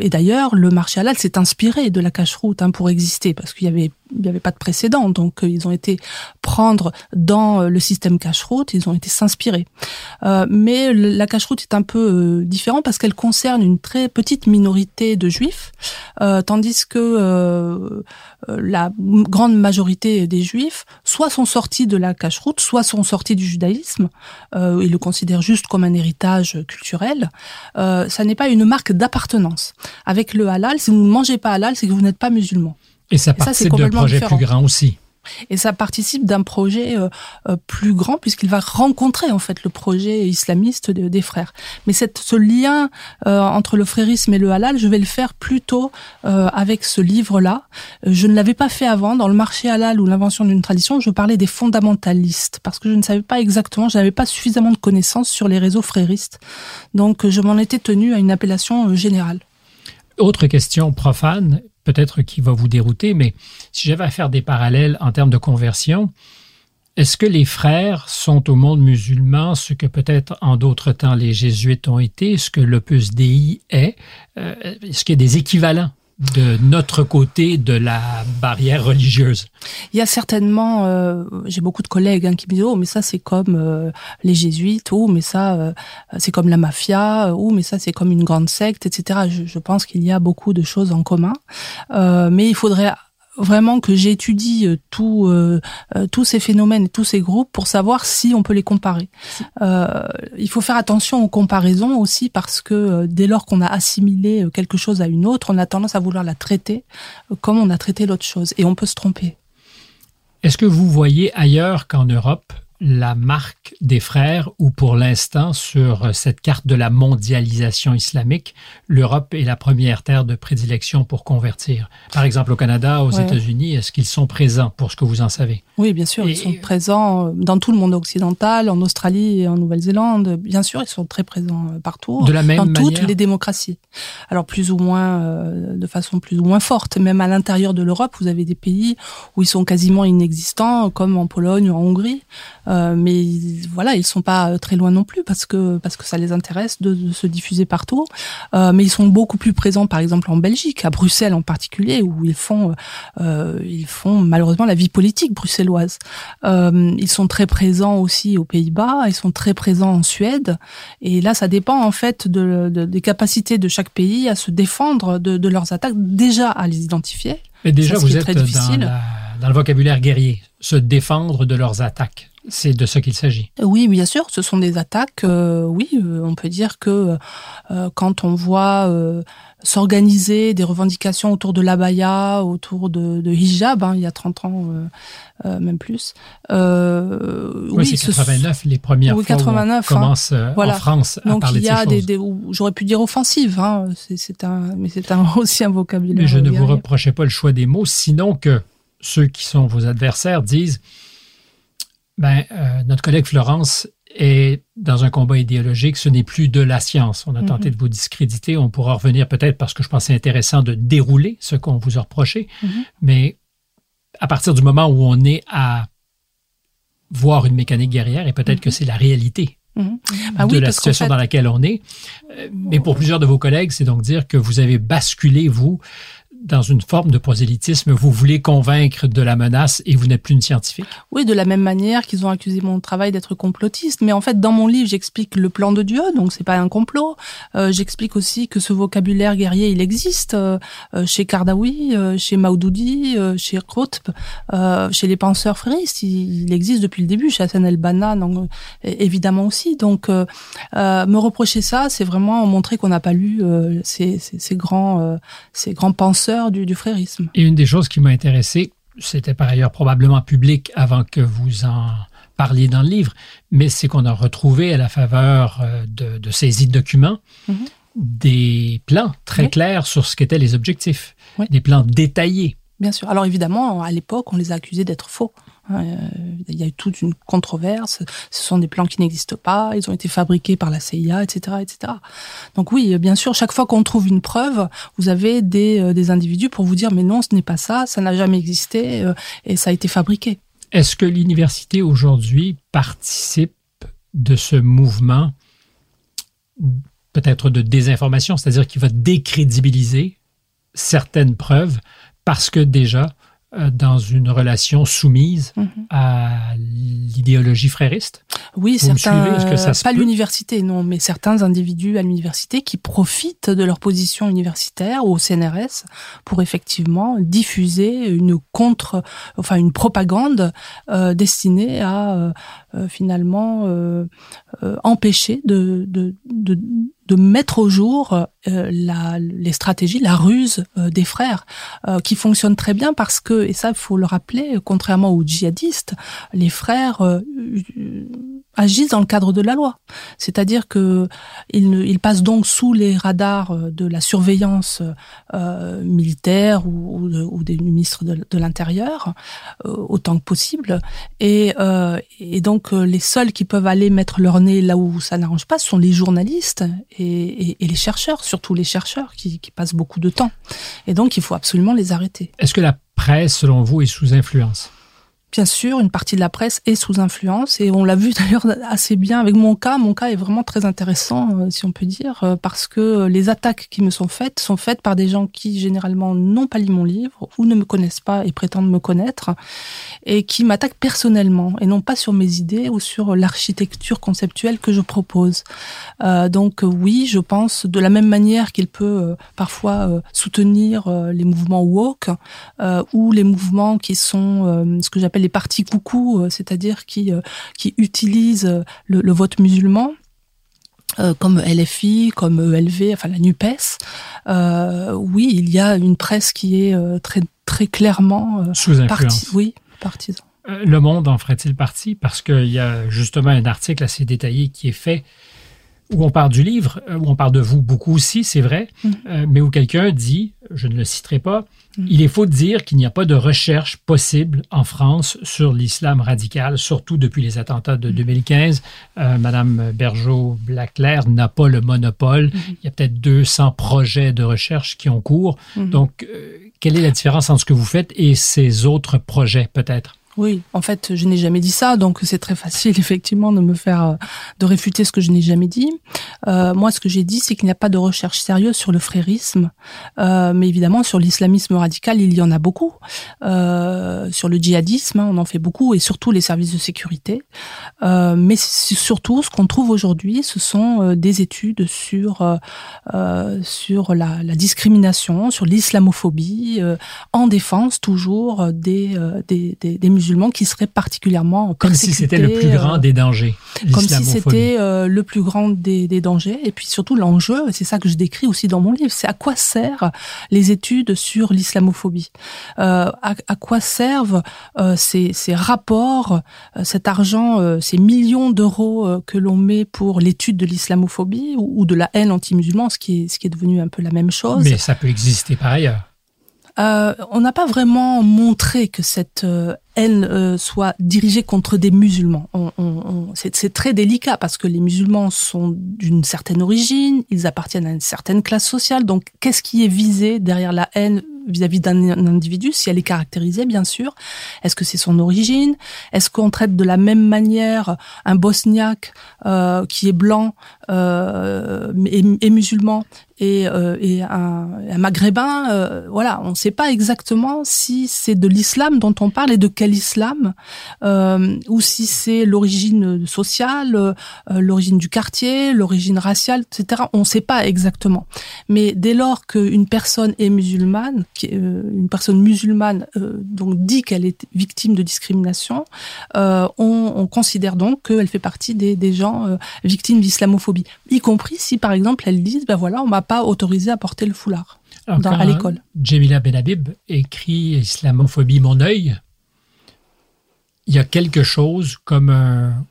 et d'ailleurs, le marché halal s'est inspiré de la cache-route hein, pour exister, parce qu'il y avait il n'y avait pas de précédent, donc ils ont été prendre dans euh, le système cache-route, ils ont été s'inspirer. Euh, mais la cache-route est un peu euh, différent parce qu'elle concerne une très petite minorité de juifs, euh, tandis que euh, la grande majorité des juifs soit sont sortis de la cache-route, soit sont sortis du judaïsme, ils le considèrent juste comme un héritage culturel. ça n'est pas une marque d'appartenance. Avec le halal, si vous ne mangez pas halal, c'est que vous n'êtes pas musulman. Et ça participe d'un projet plus grand aussi. Et ça participe d'un projet euh, euh, plus grand puisqu'il va rencontrer en fait le projet islamiste des frères. Mais cette, ce lien euh, entre le frérisme et le halal, je vais le faire plutôt avec ce livre-là. Je ne l'avais pas fait avant. Dans le marché halal ou l'invention d'une tradition, je parlais des fondamentalistes parce que je ne savais pas exactement, je n'avais pas suffisamment de connaissances sur les réseaux fréristes. Donc je m'en étais tenu à une appellation générale. Autre question profane, peut-être qui va vous dérouter, mais si j'avais à faire des parallèles en termes de conversion, est-ce que les frères sont au monde musulman ce que peut-être en d'autres temps les jésuites ont été, ce que l'Opus Dei est? Euh, est-ce qu'il y a des équivalents de notre côté de la barrière religieuse Il y a certainement, euh, j'ai beaucoup de collègues hein, qui me disent oh mais ça c'est comme euh, les jésuites, oh mais ça euh, c'est comme la mafia, oh mais ça c'est comme une grande secte, etc. Je, je pense qu'il y a beaucoup de choses en commun, mais il faudrait vraiment que j'étudie euh, tout, euh, euh, tous ces phénomènes et tous ces groupes pour savoir si on peut les comparer. Euh, il faut faire attention aux comparaisons aussi parce que dès lors qu'on a assimilé quelque chose à une autre, on a tendance à vouloir la traiter comme on a traité l'autre chose et on peut se tromper. Est-ce que vous voyez ailleurs qu'en Europe la marque des frères ou pour l'instant sur cette carte de la mondialisation islamique, l'Europe est la première terre de prédilection pour convertir. Par exemple au Canada, aux États-Unis, est-ce qu'ils sont présents pour ce que vous en savez? Oui, bien sûr, ils sont présents euh, dans tout le monde occidental, en Australie et en Nouvelle-Zélande. Bien sûr, ils sont très présents euh, partout, de la même dans toutes les démocraties. Alors plus ou moins, euh, de façon plus ou moins forte. Même à l'intérieur de l'Europe, vous avez des pays où ils sont quasiment inexistants, comme en Pologne ou en Hongrie. Euh, mais voilà, ils sont pas très loin non plus parce que parce que ça les intéresse de, de se diffuser partout. Euh, mais ils sont beaucoup plus présents, par exemple en Belgique, à Bruxelles en particulier, où ils font euh, ils font malheureusement la vie politique bruxelloise. Euh, ils sont très présents aussi aux Pays-Bas, ils sont très présents en Suède. Et là, ça dépend en fait de, de des capacités de chaque pays à se défendre de, de leurs attaques, déjà à les identifier. Mais déjà, vous êtes dans, la, dans le vocabulaire guerrier, se défendre de leurs attaques. C'est de ce qu'il s'agit. Oui, bien sûr, ce sont des attaques. Euh, oui, euh, on peut dire que euh, quand on voit s'organiser des revendications autour de l'abaya, autour de, de hijab, hein, il y a 30 ans, même plus. oui, oui c'est 89, les premières oui, 89, fois où on commence hein, voilà. en France à Donc parler il y a de ces des, des j'aurais pu dire offensive, hein, c'est un, mais c'est un, [LAUGHS] aussi un vocabulaire. Mais je ne vous reprochais pas le choix des mots, sinon que ceux qui sont vos adversaires disent ben, euh, notre collègue Florence est dans un combat idéologique, ce n'est plus de la science. On a tenté mm -hmm. de vous discréditer, on pourra revenir peut-être parce que je pensais intéressant de dérouler ce qu'on vous a reproché, mm -hmm. mais à partir du moment où on est à voir une mécanique guerrière, et peut-être mm -hmm. que c'est la réalité Mmh. Ah de oui, la situation en fait... dans laquelle on est. Euh, mais pour plusieurs de vos collègues, c'est donc dire que vous avez basculé, vous, dans une forme de prosélytisme, vous voulez convaincre de la menace et vous n'êtes plus une scientifique? Oui, de la même manière qu'ils ont accusé mon travail d'être complotiste. Mais en fait, dans mon livre, j'explique le plan de Dieu, donc c'est pas un complot. Euh, j'explique aussi que ce vocabulaire guerrier, il existe euh, chez Kardawi, euh, chez Maududi, euh, chez euh, chez les penseurs fréristes. Il, existe depuis le début, chez Hassan el-Banna, donc évidemment aussi. Donc, me reprocher ça, c'est vraiment montrer qu'on n'a pas lu ces grands penseurs du, du frérisme. Et une des choses qui m'a intéressé, c'était par ailleurs probablement public avant que vous en parliez dans le livre, mais c'est qu'on a retrouvé à la faveur euh, de, de de documents mm -hmm. des plans très oui. clairs sur ce qu'étaient les objectifs, oui. des plans détaillés. Bien sûr. Alors évidemment, à l'époque, on les a accusés d'être faux. Euh, il y a eu toute une controverse. Ce sont des plans qui n'existent pas. Ils ont été fabriqués par la CIA, etc., etc. Donc oui, bien sûr, chaque fois qu'on trouve une preuve, vous avez des, euh, des individus pour vous dire mais non, ce n'est pas ça, ça n'a jamais existé euh, et ça a été fabriqué. Est-ce que l'université aujourd'hui participe de ce mouvement peut-être de désinformation, c'est-à-dire qu'il va décrédibiliser certaines preuves parce que déjà Euh, dans une relation soumise mm -hmm. à l'idéologie frériste? Oui, Vous certains, que ça pas l'université, non, mais certains individus à l'université qui profitent de leur position universitaire ou au CNRS pour effectivement diffuser une contre, enfin une propagande euh, destinée à euh, finalement euh, euh, empêcher de, de, de de mettre au jour euh, la, les stratégies, la ruse euh, des frères, qui fonctionne très bien parce que, et ça il faut le rappeler, contrairement aux djihadistes, les frères agissent dans le cadre de la loi. C'est-à-dire que ils, ils, passent donc sous les radars de la surveillance euh, militaire ou, ou, des ministres de, de l'Intérieur autant que possible. Et, et donc les seuls qui peuvent aller mettre leur nez là où ça n'arrange pas sont les journalistes et, et, et les chercheurs surtout les chercheurs qui, qui, passent beaucoup de temps. Et donc, il faut absolument les arrêter. Est-ce que la presse, selon vous, est sous influence? Bien sûr, une partie de la presse est sous influence et on l'a vu [LAUGHS] d'ailleurs assez bien avec mon cas. Mon cas est vraiment très intéressant, euh, si on peut dire, euh, parce que les attaques qui me sont faites sont faites par des gens qui généralement n'ont pas lu mon livre ou ne me connaissent pas et prétendent me connaître et qui m'attaquent personnellement et non pas sur mes idées ou sur l'architecture conceptuelle que je propose. Euh, donc oui, je pense de la même manière qu'il peut parfois soutenir les mouvements woke ou les mouvements qui sont ce que j'appelle les partis coucou, euh, c'est-à-dire qui, euh, qui utilisent euh, le, vote musulman. comme LFI, comme ELV, enfin la Nupes, oui, il y a une presse qui est très très clairement sous influence. oui, partisan. Le Monde en ferait-il partie? Parce qu'il y a justement un article assez détaillé qui est fait où on parle du livre, euh, où on parle de vous beaucoup aussi, c'est vrai, mm. euh, mais où quelqu'un dit, je ne le citerai pas, mm. il est faux de dire qu'il n'y a pas de recherche possible en France sur l'islam radical, surtout depuis les attentats de 2015. Mm. Euh, Madame Bergeau-Blaclair n'a pas le monopole. Il y a peut-être 200 projets de recherche qui ont cours. Donc, quelle est la différence entre ce que vous faites et ces autres projets, peut-être? Oui, en fait, je n'ai jamais dit ça, donc c'est très facile [LAUGHS] effectivement de me faire euh, de réfuter ce que je n'ai jamais dit. Euh, moi, ce que j'ai dit, c'est qu'il n'y a pas de recherche sérieuse sur le frérisme, euh, mais évidemment sur l'islamisme radical, il y en a beaucoup. Euh, sur le djihadisme, hein, on en fait beaucoup, et surtout les services de sécurité. Euh, mais surtout, ce qu'on trouve aujourd'hui, ce sont euh, des études sur sur la, la, discrimination, sur l'islamophobie, en défense toujours des des, des, des musulmans qui seraient particulièrement Comme si c'était le plus grand euh, des dangers. Comme si c'était euh, le plus grand des, des, dangers. Et puis surtout l'enjeu, c'est ça que je décris aussi dans mon livre, c'est à quoi servent les études sur l'islamophobie euh, à, à, quoi servent euh, ces, ces, rapports, cet argent, ces millions d'euros que l'on met pour l'étude de l'islamophobie ou, ou, de la haine anti-musulman, ce qui est ce qui est devenu un peu la même chose. Mais ça peut exister par ailleurs. Euh, on n'a pas vraiment montré que cette euh, haine euh, soit dirigée contre des musulmans. On, on, c'est très délicat parce que les musulmans sont d'une certaine origine, ils appartiennent à une certaine classe sociale. Donc, qu'est-ce qui est visé derrière la haine vis-à-vis d'un individu, si elle est caractérisée, bien sûr. Est-ce que c'est son origine? Est-ce qu'on traite de la même manière un bosniaque euh, qui est blanc euh, et, et, musulman? Et, euh, et un, un, maghrébin euh, Voilà, on ne sait pas exactement si c'est de l'islam dont on parle et de quel islam, euh, ou si c'est l'origine sociale, l'origine du quartier, l'origine raciale, etc. On ne sait pas exactement. Mais dès lors qu'une personne est musulmane, euh, une personne musulmane euh, donc dit qu'elle est victime de discrimination, euh, on, on, considère donc qu'elle fait partie des, des gens victimes d'islamophobie, y compris si par exemple elles disent ben voilà on m'a pas autorisé à porter le foulard dans, à l'école. Jamila Benhabib écrit Islamophobie mon œil. Il y a quelque chose comme un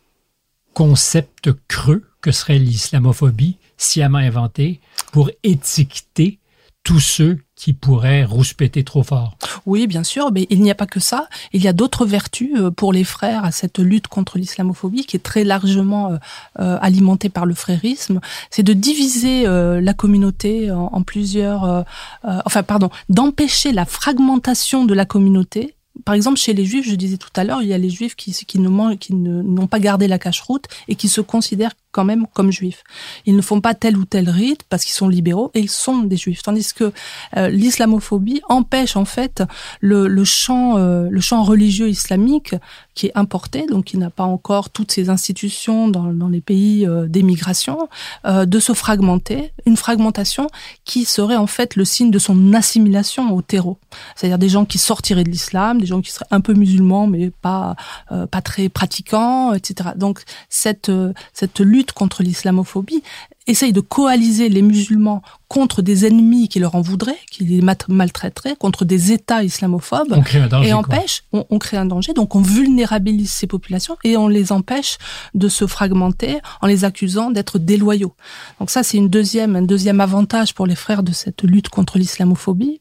concept creux que serait l'islamophobie, sciemment inventé, pour étiqueter tous ceux qui pourraient rouspéter trop fort. Oui, bien sûr, mais il n'y a pas que ça. Il y a d'autres vertus euh, pour les frères à cette lutte contre l'islamophobie qui est très largement euh, euh alimentée par le frérisme. C'est de diviser la communauté en, plusieurs, enfin pardon, d'empêcher la fragmentation de la communauté par exemple, chez les juifs, je disais tout à l'heure, il y a les juifs qui, qui n'ont pas gardé la cache-route et qui se considèrent quand même comme juifs. Ils ne font pas tel ou tel rite parce qu'ils sont libéraux et ils sont des juifs. Tandis que euh, l'islamophobie empêche en fait le, le champ, euh, le champ religieux islamique qui est importé, donc qui n'a pas encore toutes ces institutions dans, les pays euh, d'émigration, de se fragmenter, une fragmentation qui serait en fait le signe de son assimilation au terreau. C'est-à-dire des gens qui sortiraient de l'islam, des gens qui seraient un peu musulmans mais pas pas très pratiquants, etc. Donc cette cette lutte contre l'islamophobie essayent de coaliser les musulmans contre des ennemis qui leur en voudraient, qui les maltraiteraient, contre des États islamophobes, on crée un danger, et empêche, on, on, crée un danger, donc on vulnérabilise ces populations et on les empêche de se fragmenter en les accusant d'être déloyaux. Donc ça, c'est une deuxième, un deuxième avantage pour les frères de cette lutte contre l'islamophobie.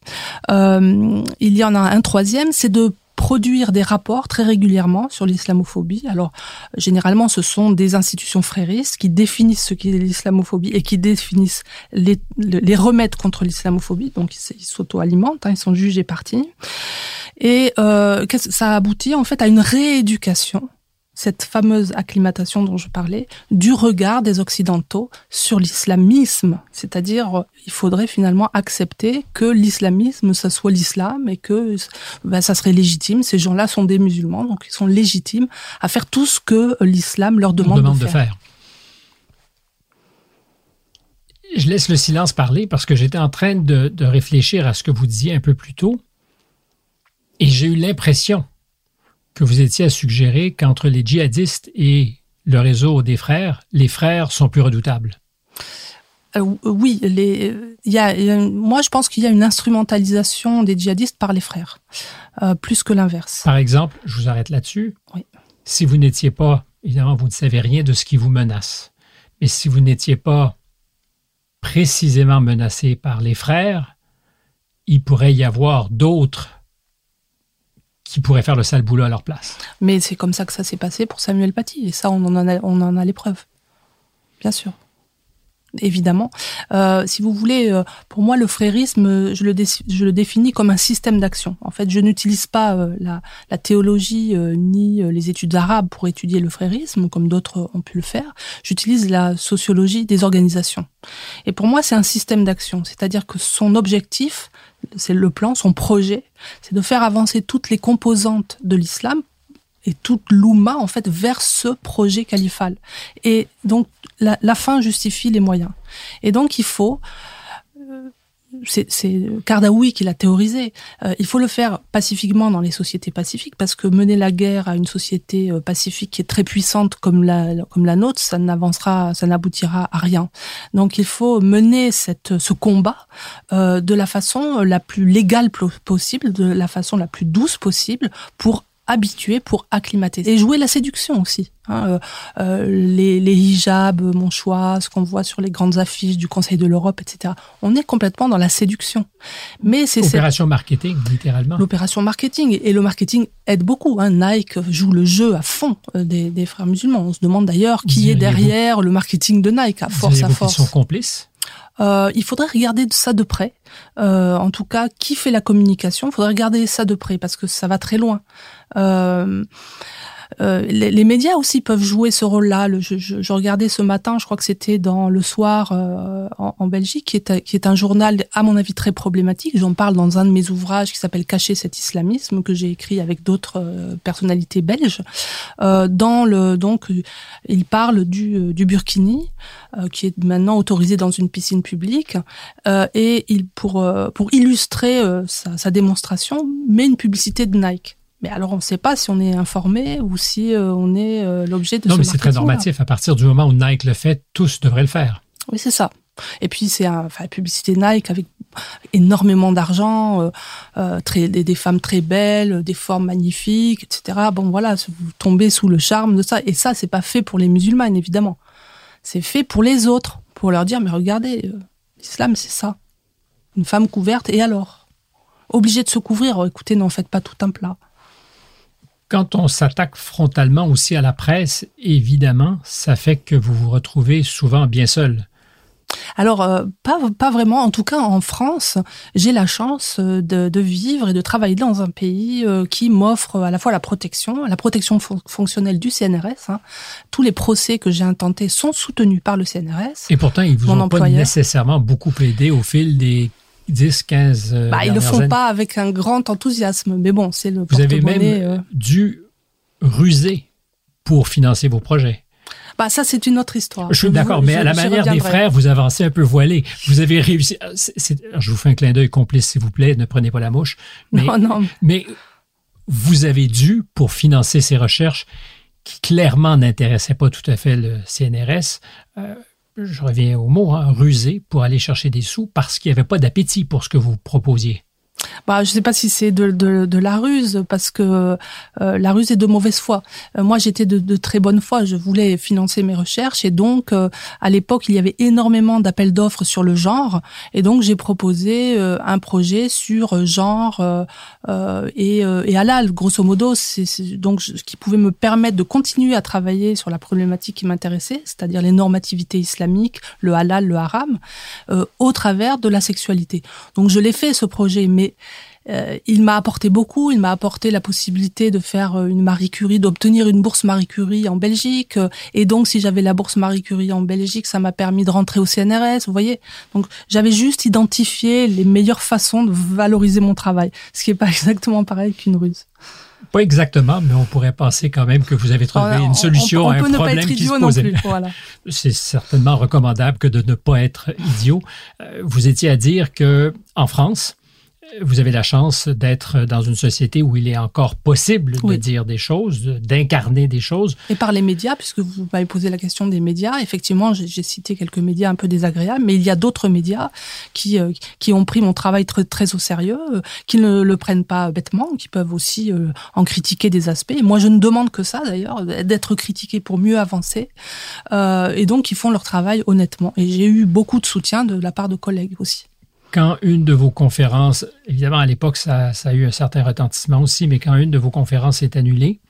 Euh, il y en a un troisième, c'est de produire des rapports très régulièrement sur l'islamophobie. Alors, généralement, ce sont des institutions fréristes qui définissent ce qu'est l'islamophobie et qui définissent les, les remèdes contre l'islamophobie. Donc, ils s'auto-alimentent, hein, ils sont jugés partis. Et euh, ça aboutit en fait à une rééducation cette fameuse acclimatation dont je parlais, du regard des Occidentaux sur l'islamisme. C'est-à-dire, il faudrait finalement accepter que l'islamisme, ça soit l'islam et que ben, ça serait légitime. Ces gens-là sont des musulmans, donc ils sont légitimes à faire tout ce que l'islam leur demande, de, faire. Je laisse le silence parler parce que j'étais en train de, de réfléchir à ce que vous disiez un peu plus tôt et j'ai eu l'impression que vous étiez à suggérer qu'entre les djihadistes et le réseau des frères, les frères sont plus redoutables? Euh, oui, les, y a, moi je pense qu'il y a une instrumentalisation des djihadistes par les frères, euh, plus que l'inverse. Par exemple, je vous arrête là-dessus. Oui. Si vous n'étiez pas, évidemment, vous ne savez rien de ce qui vous menace, mais si vous n'étiez pas précisément menacé par les frères, il pourrait y avoir d'autres qui pourraient faire le sale boulot à leur place. Mais c'est comme ça que ça s'est passé pour Samuel Paty, et ça, on en a, on en a les preuves. Bien sûr. Évidemment. Euh, si vous voulez, euh, pour moi, le frérisme, je le, je le définis comme un système d'action. En fait, je n'utilise pas euh, la, la, théologie ni les études arabes pour étudier le frérisme, comme d'autres ont pu le faire. J'utilise la sociologie des organisations. Et pour moi, c'est un système d'action. C'est-à-dire que son objectif, c'est le plan, son projet, c'est de faire avancer toutes les composantes de l'islam et toute l'oumma en fait vers ce projet califal. Et donc la, la fin justifie les moyens. Et donc il faut c'est Kardaoui qui l'a théorisé. Euh, il faut le faire pacifiquement dans les sociétés pacifiques parce que mener la guerre à une société euh, pacifique qui est très puissante comme la comme la nôtre, ça n'avancera, ça n'aboutira à rien. Donc il faut mener cette ce combat euh, de la façon la plus légale possible, de la façon la plus douce possible pour habitué pour acclimater et jouer la séduction aussi. Hein, euh, euh, les, les, hijabs, mon choix, ce qu'on voit sur les grandes affiches du Conseil de l'Europe, etc. On est complètement dans la séduction. Mais c'est l'opération marketing, littéralement. L'opération marketing et le marketing aide beaucoup. Hein. Nike joue le jeu à fond euh, des, des frères musulmans. On se demande d'ailleurs qui est derrière le marketing de Nike à force à force. Ils sont complices. Euh, il faudrait regarder ça de près. Euh, en tout cas, qui fait la communication Il faudrait regarder ça de près parce que ça va très loin. Euh, euh, les, médias aussi peuvent jouer ce rôle-là. Je, je, je, regardais ce matin, je crois que c'était dans Le Soir euh, en, en, Belgique, qui est, qui est un journal, à mon avis, très problématique. J'en parle dans un de mes ouvrages qui s'appelle Cacher cet islamisme, que j'ai écrit avec d'autres euh, personnalités belges. dans le donc, il parle du, du burkini, qui est maintenant autorisé dans une piscine publique, et il pour pour illustrer sa, sa démonstration, met une publicité de Nike. Mais alors, on ne sait pas si on est informé ou si euh, on est euh, l'objet de non, ce mais c'est très normatif. À partir du moment où Nike le fait, tous devraient le faire. Oui, c'est ça. Et puis, c'est enfin, la publicité Nike avec énormément d'argent, euh, très, des, des, femmes très belles, des formes magnifiques, etc. Bon, voilà, vous tombez sous le charme de ça. Et ça, c'est pas fait pour les musulmanes, évidemment. C'est fait pour les autres, pour leur dire, mais regardez, l'islam, c'est ça. Une femme couverte, et alors? Obligée de se couvrir, écoutez, n'en faites pas tout un plat. Quand on s'attaque frontalement aussi à la presse, évidemment, ça fait que vous vous retrouvez souvent bien seul. Alors, euh, pas, pas vraiment. En tout cas, en France, j'ai la chance euh, de, de, vivre et de travailler dans un pays euh, qui m'offre à la fois la protection, la protection fonctionnelle du CNRS. Hein. Tous les procès que j'ai intentés sont soutenus par le CNRS. Et pourtant, ils vous ont pas nécessairement beaucoup aidé au fil des 10, 15 euh, bah, Ils le font pas avec un grand enthousiasme, mais bon, c'est le Vous avez même euh. dû ruser pour financer vos projets. Bah ça, c'est une autre histoire. Je suis d'accord, mais à la manière des frères, vous avancez un peu voilé. Vous avez réussi. Euh, je vous fais un clin d'œil complice, s'il vous plaît. Ne prenez pas la mouche. Mais, non, non. mais vous avez dû, pour financer ces recherches qui clairement n'intéressaient pas tout à fait le CNRS, je reviens au mot, hein, ruser pour aller chercher des sous parce qu'il n'y avait pas d'appétit pour ce que vous proposiez bah, je sais pas si c'est de, de, de, la ruse, parce que euh, la ruse est de mauvaise foi. Euh, moi, j'étais de, de, très bonne foi. Je voulais financer mes recherches, et donc euh, à l'époque, il y avait énormément d'appels d'offres sur le genre, et donc j'ai proposé un projet sur genre et, et halal. Grosso modo, c'est donc ce qui pouvait me permettre de continuer à travailler sur la problématique qui m'intéressait, c'est-à-dire les normativités islamiques, le halal, le haram, au travers de la sexualité. Donc je l'ai fait ce projet, mais euh, il m'a apporté beaucoup. Il m'a apporté la possibilité de faire euh, une Marie Curie, d'obtenir une bourse Marie Curie en Belgique. Euh, et donc, si j'avais la bourse Marie Curie en Belgique, ça m'a permis de rentrer au CNRS. Vous voyez. Donc, j'avais juste identifié les meilleures façons de valoriser mon travail, ce qui n'est pas [LAUGHS] exactement pareil qu'une ruse. Pas exactement, mais on pourrait penser quand même que vous avez trouvé une solution à un problème qui se posait. Voilà. [LAUGHS] C'est certainement recommandable que de ne pas être idiot. Vous étiez à dire que en France, vous avez la chance d'être dans une société où il est encore possible de dire des choses, d'incarner des choses. Et par les médias, puisque vous m'avez posé la question des médias, effectivement, j'ai cité quelques médias un peu désagréables, mais il y a d'autres médias qui euh, qui ont pris mon travail très, très au sérieux, euh, qui ne le prennent pas bêtement, qui peuvent aussi euh, en critiquer des aspects. Et moi, je ne demande que ça, d'ailleurs, d'être critiqué pour mieux avancer. et donc, ils font leur travail honnêtement. Et j'ai eu beaucoup de soutien de la part de collègues aussi quand une de vos conférences, évidemment à l'époque ça, a eu un certain retentissement aussi, mais quand une de vos conférences est annulée,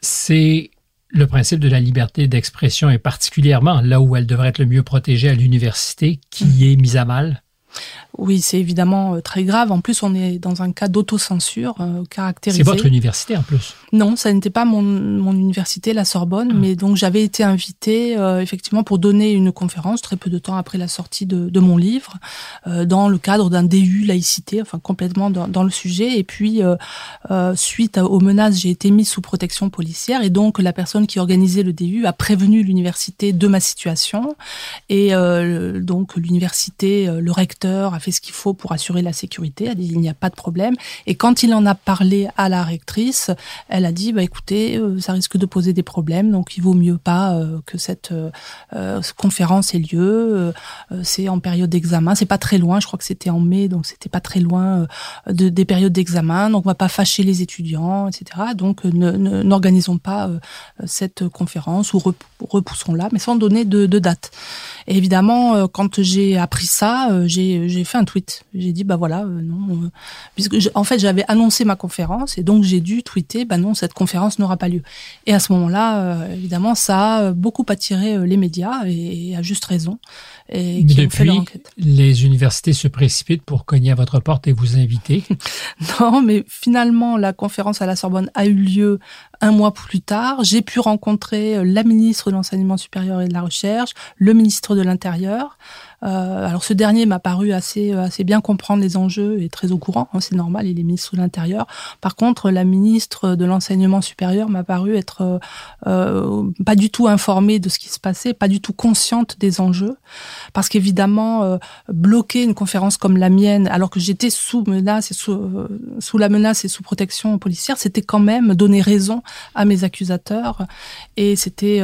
c'est le principe de la liberté d'expression et particulièrement là où elle devrait être le mieux protégée à l'université qui mmh. est mise à mal. Oui, c'est évidemment euh, très grave. En plus, on est dans un cas d'autocensure euh, caractérisé. C'est votre université en plus Non, ça n'était pas mon, mon, université, la Sorbonne, ah. mais donc j'avais été invitée euh, effectivement pour donner une conférence très peu de temps après la sortie de, de mon livre, euh, dans le cadre d'un DU laïcité, enfin complètement dans, dans le sujet. Et puis, suite aux menaces, j'ai été mise sous protection policière et donc la personne qui organisait le DU a prévenu l'université de ma situation et donc l'université, le recteur a fait ce qu'il faut pour assurer la sécurité. A dit il n'y a pas de problème. Et quand il en a parlé à la rectrice, elle a dit bah écoutez, euh, ça risque de poser des problèmes, donc il vaut mieux pas euh, que cette euh, conférence ait lieu. c'est en période d'examen, c'est pas très loin. Je crois que c'était en mai, donc c'était pas très loin de, des périodes d'examen. Donc on va pas fâcher les étudiants, etc. Donc n'organisons pas cette conférence ou repoussons-la, mais sans donner de, de date. Et évidemment, quand j'ai appris ça, j'ai fait un tweet. J'ai dit bah voilà, euh, non, euh, puisque en fait j'avais annoncé ma conférence et donc j'ai dû tweeter bah non cette conférence n'aura pas lieu. Et à ce moment-là, euh, évidemment, ça a beaucoup attiré les médias et, à juste raison. Et qui fait les universités se précipitent pour cogner à votre porte et vous inviter. [LAUGHS] non, mais finalement la conférence à la Sorbonne a eu lieu un mois plus tard. J'ai pu rencontrer la ministre de l'enseignement supérieur et de la recherche, le ministre de l'Intérieur. Euh, alors ce dernier m'a paru assez euh, assez bien comprendre les enjeux et très au courant, hein, c'est normal, il est ministre de l'Intérieur. Par contre, la ministre de l'enseignement supérieur m'a paru être euh, euh, pas du tout informée de ce qui se passait, pas du tout consciente des enjeux, parce qu'évidemment euh, bloquer une conférence comme la mienne, alors que j'étais sous menace et sous, sous la menace et sous protection policière, c'était quand même donner raison à mes accusateurs. Et c'était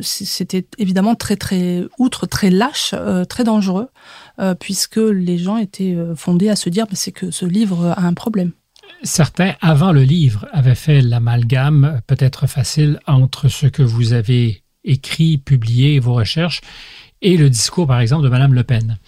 c'était évidemment très très outre très lâche euh, très dangereux, euh, puisque les gens étaient euh, fondés à se dire c'est que ce livre a un problème. Certains, avant le livre, avaient fait l'amalgame peut-être facile entre ce que vous avez écrit, publié, vos recherches, et le discours, par exemple, de Mme Le Pen,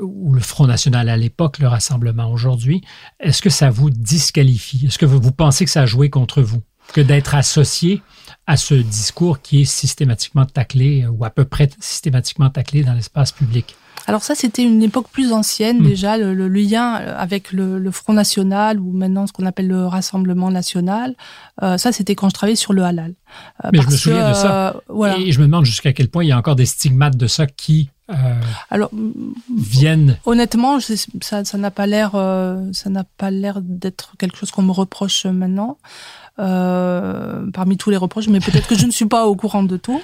ou le Front National à l'époque, le Rassemblement aujourd'hui. Est-ce que ça vous disqualifie? Est-ce que vous pensez que ça a joué contre vous? Que d'être associé à ce discours qui est systématiquement taclé euh, ou à peu près systématiquement taclé dans l'espace public. Alors ça, c'était une époque plus ancienne hmm. déjà, le, lien euh, avec le, Front National ou maintenant ce qu'on appelle le Rassemblement National. Euh, ça, c'était quand je travaillais sur le halal. Mais je me souviens de ça. voilà. Et je me demande jusqu'à quel point il y a encore des stigmates de ça qui Alors, viennent. Honnêtement, ça, ça n'a pas l'air, ça n'a pas l'air d'être quelque chose qu'on me reproche maintenant. Euh, parmi tous les reproches, mais peut-être que je ne suis pas au courant de tout.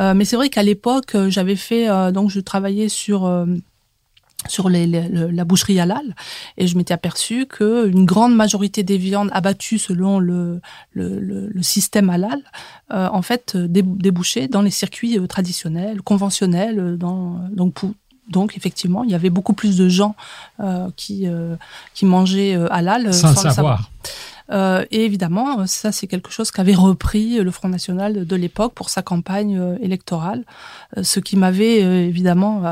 Euh, mais c'est vrai qu'à l'époque, j'avais fait, euh, donc je travaillais sur sur les, la boucherie halal et je m'étais aperçu que une grande majorité des viandes abattues selon le, le, le système halal euh, en fait débouchaient dans les circuits euh, traditionnels conventionnels euh, dans donc donc effectivement il y avait beaucoup plus de gens euh, qui qui mangeaient halal sans, sans le savoir. Euh, et évidemment, ça c'est quelque chose qu'avait repris le Front National de l'époque pour sa campagne euh, électorale, euh, ce qui m'avait évidemment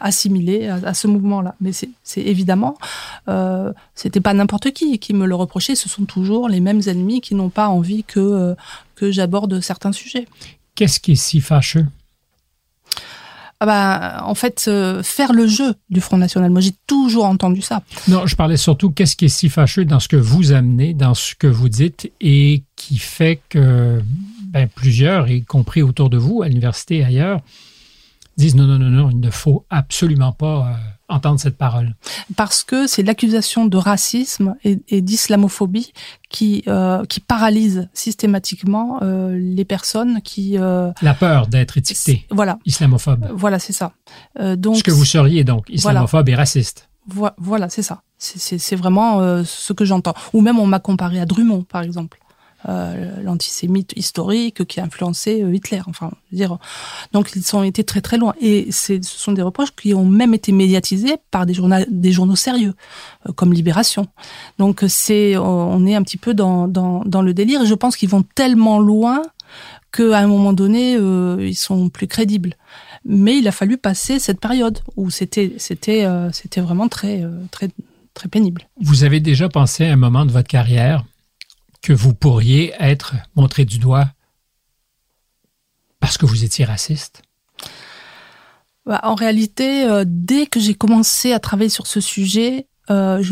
assimilé à, ce mouvement-là. Mais c'est évidemment, euh, c'était pas n'importe qui qui me le reprochait. Ce sont toujours les mêmes ennemis qui n'ont pas envie que que j'aborde certains sujets. Qu'est-ce qui est si fâcheux? Ah bah, en fait, euh, faire le jeu du Front National. Moi, j'ai toujours entendu ça. Non, je parlais surtout qu'est-ce qui est si fâcheux dans ce que vous amenez, dans ce que vous dites, et qui fait que ben, plusieurs, y compris autour de vous, à l'université et ailleurs, disent non, non, non, non, il ne faut absolument pas euh, entendre cette parole. Parce que c'est l'accusation de racisme et, d'islamophobie qui euh, qui paralyse systématiquement euh, les personnes qui euh, la peur d'être étiqueté voilà. Islamophobe. Voilà c'est ça. Donc ce que vous seriez donc islamophobe et raciste. Voilà c'est ça. C'est vraiment ce que j'entends. Ou même on m'a comparé à Drummond par exemple euh, l'antisémite historique qui a influencé euh, Hitler. Enfin, dire. Donc ils ont été très très loin. Et ce sont des reproches qui ont même été médiatisés par des, journaux, des journaux sérieux, euh, comme Libération. Donc c'est, on est un petit peu dans, dans, le délire. Et je pense qu'ils vont tellement loin qu'à un moment donné, ils sont plus crédibles. Mais il a fallu passer cette période où c'était c'était c'était vraiment très très très pénible. Vous avez déjà pensé à un moment de votre carrière que vous pourriez être montré du doigt parce que vous étiez raciste? Bah, En réalité, euh, dès que j'ai commencé à travailler sur ce sujet, euh,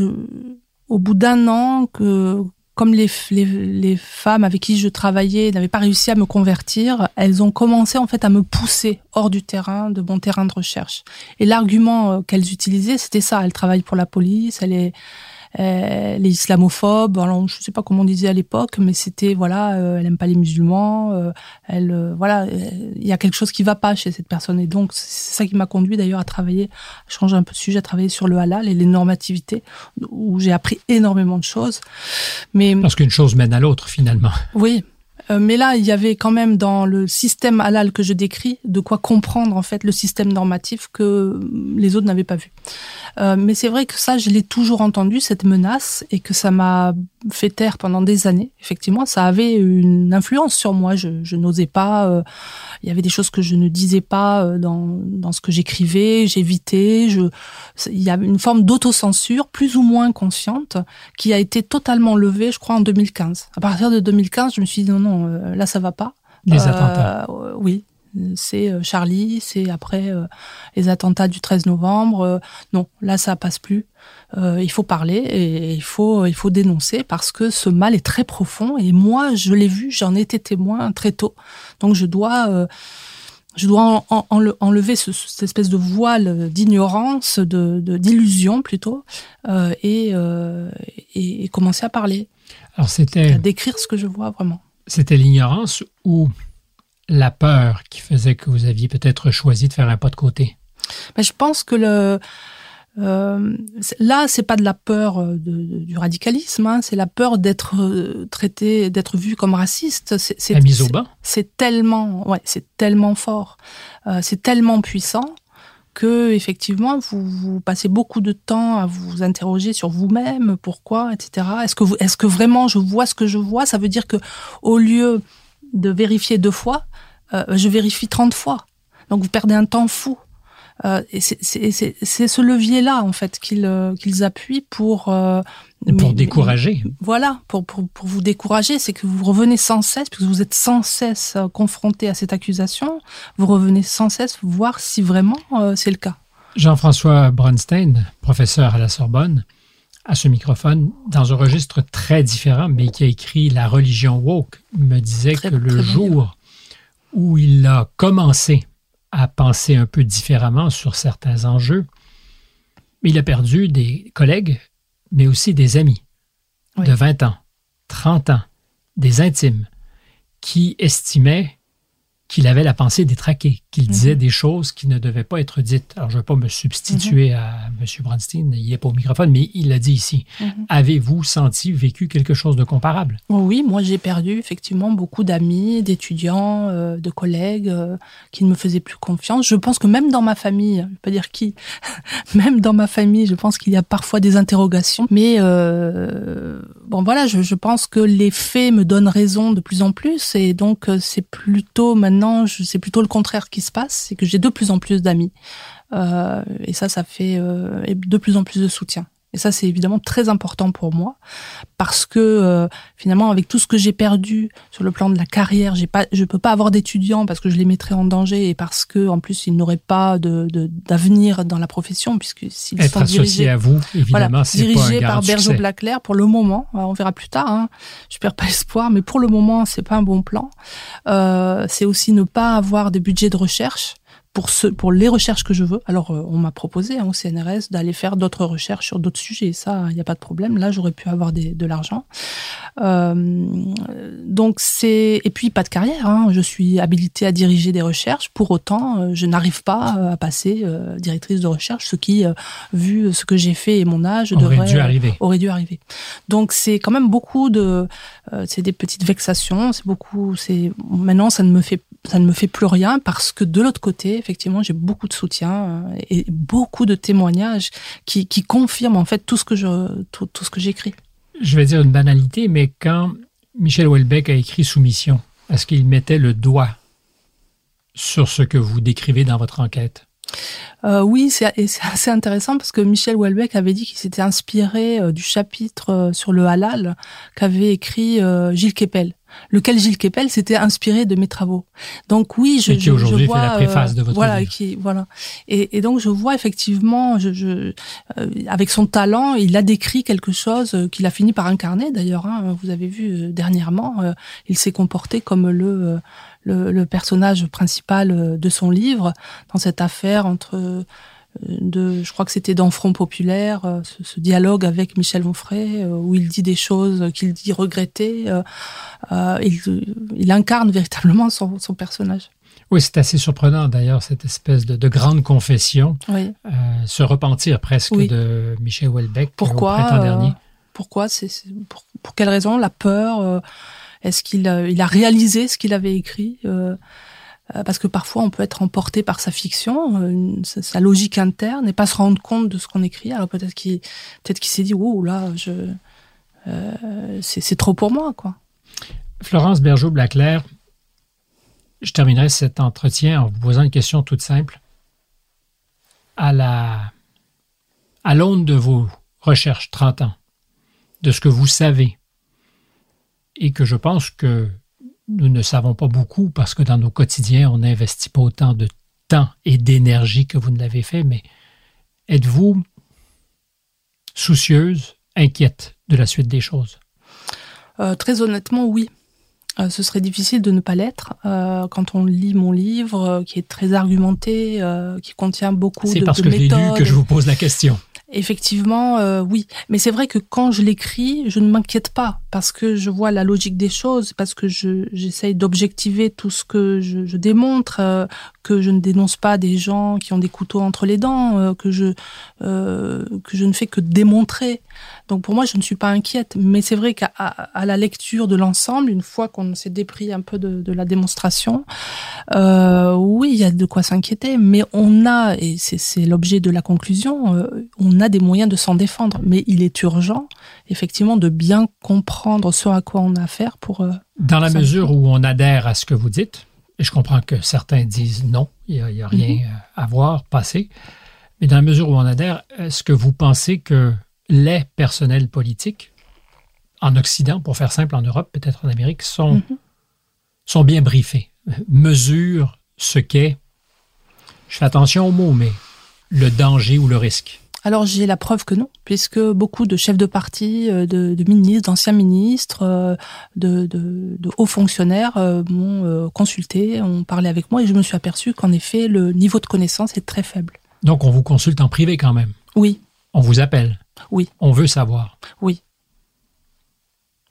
au bout d'un an, que comme les, les, femmes avec qui je travaillais n'avaient pas réussi à me convertir, elles ont commencé en fait à me pousser hors du terrain, de mon terrain de recherche. Et l'argument euh, qu'elles utilisaient, c'était ça. Elles travaillent pour la police, elle est, euh, les islamophobes. Alors, je sais pas comment on disait à l'époque, mais c'était voilà, euh, elle aime pas les musulmans. Euh, elle, voilà, il y a quelque chose qui va pas chez cette personne. Et donc, c'est ça qui m'a conduit d'ailleurs à travailler, à changer un peu de sujet, à travailler sur le halal et les normativités, où j'ai appris énormément de choses. Mais parce qu'une chose mène à l'autre finalement. Oui, euh, mais là, il y avait quand même dans le système halal que je décris de quoi comprendre en fait le système normatif que les autres n'avaient pas vu. Euh, mais c'est vrai que ça, je l'ai toujours entendu cette menace et que ça m'a fait taire pendant des années. Effectivement, ça avait une influence sur moi. Je, je n'osais pas. Euh, il y avait des choses que je ne disais pas dans, dans ce que j'écrivais. J'évitais. Je, il y a une forme d'autocensure plus ou moins consciente qui a été totalement levée, je crois, en 2015. À partir de 2015, je me suis dit non, non euh, là ça va pas. Les euh, attentats. oui, c'est euh, Charlie, c'est après les attentats du 13 novembre. non, là ça passe plus. il faut parler et il faut il faut dénoncer parce que ce mal est très profond et moi je l'ai vu, j'en étais témoin très tôt. Donc je dois je dois enlever cette espèce de voile d'ignorance, de d'illusion plutôt, et, et, commencer à parler. Alors c'était à décrire ce que je vois vraiment c'était l'ignorance ou la peur qui faisait que vous aviez peut-être choisi de faire un pas de côté? Mais Je pense que le, euh, là, c'est pas de la peur euh, du radicalisme, hein, c'est la peur d'être euh, traité, d'être vu comme raciste. C'est la mise au bas. C'est tellement, ouais, c'est tellement fort, euh, c'est tellement puissant que effectivement vous, vous, passez beaucoup de temps à vous interroger sur vous-même, pourquoi, etc. Est-ce que vous, est-ce que vraiment je vois ce que je vois? Ça veut dire que au lieu de vérifier deux fois, euh, je vérifie 30 fois. Donc vous perdez un temps fou. Euh, et c'est ce levier-là en fait qu'ils euh, appuient pour euh, pour décourager. voilà, pour, pour, pour vous décourager, c'est que vous revenez sans cesse, parce que vous êtes sans cesse confronté à cette accusation, vous revenez sans cesse voir si vraiment c'est le cas. Jean-François Bronstein, professeur à la Sorbonne, à ce microphone, dans un registre très différent, mais qui a écrit La religion woke, me disait que le jour où il a commencé à penser un peu différemment sur certains enjeux. Mais il a perdu des collègues, mais aussi des amis de 20 ans, 30 ans, des intimes, qui estimaient qu'il avait la pensée détraquée, qu'il disait des choses qui ne devaient pas être dites. Alors, je ne vais pas me substituer à M. Brandstein, il n'est pas au microphone, mais il l'a dit ici. Avez-vous senti, vécu quelque chose de comparable? Oui, moi j'ai perdu effectivement beaucoup d'amis, d'étudiants, euh, de collègues euh, qui ne me faisaient plus confiance. Je pense que même dans ma famille, je ne pas dire qui, [LAUGHS] même dans ma famille, je pense qu'il y a parfois des interrogations. Mais euh, bon voilà, je, je pense que les faits me donnent raison de plus en plus et donc c'est plutôt maintenant, c'est plutôt le contraire qui se passe, c'est que j'ai de plus en plus d'amis. Euh, et ça, ça fait euh, de plus en plus de soutien. Et ça, c'est évidemment très important pour moi parce que euh, finalement, avec tout ce que j'ai perdu sur le plan de la carrière, j'ai pas, je peux pas avoir d'étudiants parce que je les mettrais en danger et parce que en plus ils n'auraient pas de d'avenir dans la profession puisque s'ils sont dirigés à vous, évidemment, voilà, dirigés par Bergeau Blaclair pour le moment, euh, on verra plus tard. Hein, je perds pas espoir, mais pour le moment, c'est pas un bon plan. Euh, c'est aussi ne pas avoir des budgets de recherche pour, ce, pour les recherches que je veux. Alors, euh, on m'a proposé hein, au CNRS d'aller faire d'autres recherches sur d'autres sujets. Ça, il n'y a pas de problème. Là, j'aurais pu avoir des, de l'argent. Euh, donc, c'est et puis pas de carrière. Hein. Je suis habilitée à diriger des recherches. Pour autant, euh, je n'arrive pas à passer directrice de recherche, ce qui, vu ce que j'ai fait et mon âge, aurait devrait dû arriver. aurait dû arriver. Donc, c'est quand même beaucoup de, c'est des petites vexations. C'est beaucoup. C'est maintenant, ça ne me fait ça ne me fait plus rien parce que de l'autre côté, effectivement, j'ai beaucoup de soutien euh, et beaucoup de témoignages qui, qui confirment en fait tout ce que je tout, tout ce que j'écris. Je vais dire une banalité, mais quand Michel Houellebecq a écrit Soumission, est-ce qu'il mettait le doigt sur ce que vous décrivez dans votre enquête? Euh, oui, c'est assez intéressant parce que Michel Houellebecq avait dit qu'il s'était inspiré euh, du chapitre euh, sur le halal qu'avait écrit Gilles Kepel lequel Gilles Kepel s'était inspiré de mes travaux. Donc oui, je, et qui je, aujourd'hui vois, fait la préface de votre voilà, livre. qui voilà. Et, et, donc je vois effectivement, je, je euh, avec son talent, il a décrit quelque chose euh, qu'il a fini par incarner. D'ailleurs, hein, vous avez vu euh, dernièrement, euh, il s'est comporté comme le, le, le personnage principal de son livre dans cette affaire entre de, je crois que c'était dans Front Populaire, euh, ce, ce, dialogue avec Michel Onfray, euh, où il dit des choses qu'il dit regretter. Euh, il, il, incarne véritablement son, son personnage. Oui, c'est assez surprenant d'ailleurs, cette espèce de, de grande confession, oui. se repentir presque oui. de Michel Houellebecq pourquoi, au printemps dernier. pourquoi c'est, pour, pour, quelle raison La peur Est-ce qu'il il a réalisé ce qu'il avait écrit parce que parfois on peut être emporté par sa fiction, une, sa logique interne, et pas se rendre compte de ce qu'on écrit. Alors peut-être qu'il s'est dit oh là, euh, c'est trop pour moi quoi. Florence Bergeau Blaclair, je terminerai cet entretien en vous posant une question toute simple. À la à l'aune de vos recherches 30 ans, de ce que vous savez, et que je pense que nous ne savons pas beaucoup parce que dans nos quotidiens, on n'investit pas autant de temps et d'énergie que vous ne l'avez fait, mais êtes-vous soucieuse, inquiète de la suite des choses? Euh, très honnêtement, oui. Euh, ce serait difficile de ne pas l'être euh, quand on lit mon livre, qui est très argumenté, qui contient beaucoup de C'est parce de que je l'ai lu que je vous pose la question. Effectivement, euh, oui. Mais c'est vrai que quand je l'écris, je ne m'inquiète pas parce que je vois la logique des choses, parce que je j'essaye d'objectiver tout ce que je, je démontre, euh, que je ne dénonce pas des gens qui ont des couteaux entre les dents, euh, que je euh, que je ne fais que démontrer. Donc pour moi, je ne suis pas inquiète. Mais c'est vrai qu'à à la lecture de l'ensemble, une fois qu'on s'est dépris un peu de, de la démonstration, euh, oui, il y a de quoi s'inquiéter. Mais on a, et c'est l'objet de la conclusion, euh, on a des moyens de s'en défendre. Mais il est urgent, effectivement, de bien comprendre ce à quoi on a affaire pour. Dans la mesure où on adhère à ce que vous dites, et je comprends que certains disent non, il n'y a, rien mm -hmm. à voir, passer. Mais dans la mesure où on adhère, est-ce que vous pensez que les personnels politiques, en Occident, pour faire simple, en Europe, peut-être en Amérique, sont, mm -hmm. sont bien briefés, mesurent ce qu'est, je fais attention aux mots, mais le danger ou le risque? Alors j'ai la preuve que non, puisque beaucoup de chefs de parti, euh, de, de ministres, d'anciens ministres, euh, de, de, de, hauts fonctionnaires euh, m'ont consulté, ont parlé avec moi et je me suis aperçu qu'en effet le niveau de connaissance est très faible. Donc on vous consulte en privé quand même? Oui. On vous appelle? Oui. On veut savoir? Oui.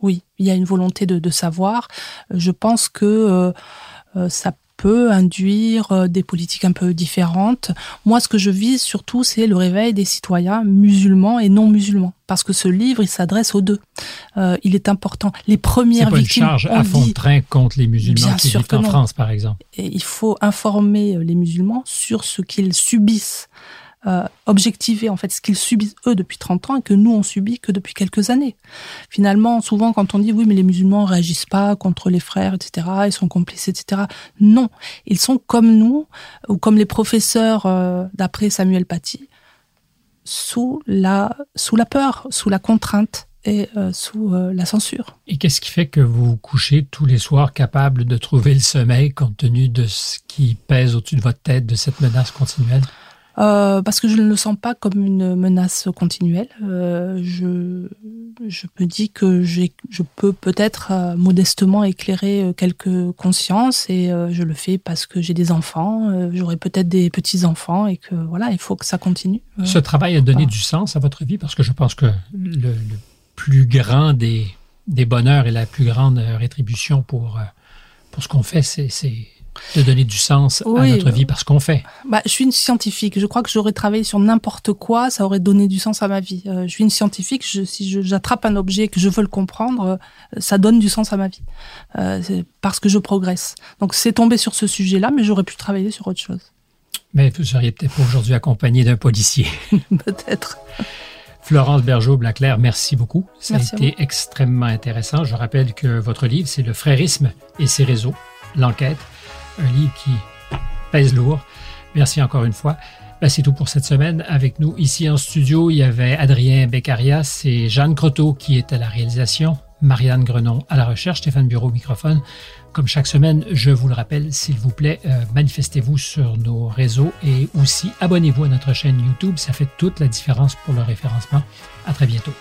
Oui, il y a une volonté de, de savoir. Je pense que euh, ça peut induire euh, des politiques un peu différentes. Moi, ce que je vise surtout, c'est le réveil des citoyens musulmans et non musulmans. Parce que ce livre, il s'adresse aux deux. Euh, il est important. Les premières pas victimes. Une charge à fond de train contre les musulmans qui vivent en France, par exemple. Et il faut informer les musulmans sur ce qu'ils subissent euh, objectiver en fait ce qu'ils subissent eux depuis 30 ans et que nous on subit que depuis quelques années. Finalement, souvent quand on dit oui mais les musulmans réagissent pas contre les frères, etc., ils sont complices, etc. Non, ils sont comme nous ou comme les professeurs euh, d'après Samuel Paty sous la sous la peur, sous la contrainte et euh, sous la censure. Et qu'est-ce qui fait que vous vous couchez tous les soirs capable de trouver le sommeil compte tenu de ce qui pèse au-dessus de votre tête, de cette menace continuelle? Euh, parce que je ne le sens pas comme une menace continuelle. Euh, je, je me dis que je peux peut-être euh, modestement éclairer quelques consciences et je le fais parce que j'ai des enfants, j'aurai peut-être des petits-enfants et que voilà, il faut que ça continue. Ce travail a donné du sens à votre vie parce que je pense que le, le plus grand des, des bonheurs et la plus grande rétribution pour, pour ce qu'on fait, c'est de donner du sens à notre vie parce qu'on fait. Bah, je suis une scientifique. Je crois que j'aurais travaillé sur n'importe quoi, ça aurait donné du sens à ma vie. Euh, je suis une scientifique. Je, si j'attrape un objet que je veux le comprendre, euh, ça donne du sens à ma vie euh, parce que je progresse. Donc c'est tombé sur ce sujet-là, mais j'aurais pu travailler sur autre chose. Mais vous seriez peut-être aujourd'hui accompagné d'un policier. [LAUGHS] peut-être. Florence Bergeau-Blaclair, merci beaucoup. Ça a été extrêmement intéressant. Je rappelle que votre livre, c'est Le frérisme et ses réseaux, l'enquête un livre qui pèse lourd. Merci encore une fois. Ben, c'est tout pour cette semaine. Avec nous ici en studio, il y avait Adrien Beccarias et Jeanne Croteau qui est à la réalisation, Marianne Grenon à la recherche, Stéphane Bureau au microphone. Comme chaque semaine, je vous le rappelle, s'il vous plaît, euh, manifestez-vous sur nos réseaux et aussi abonnez-vous à notre chaîne YouTube. Ça fait toute la différence pour le référencement. À très bientôt.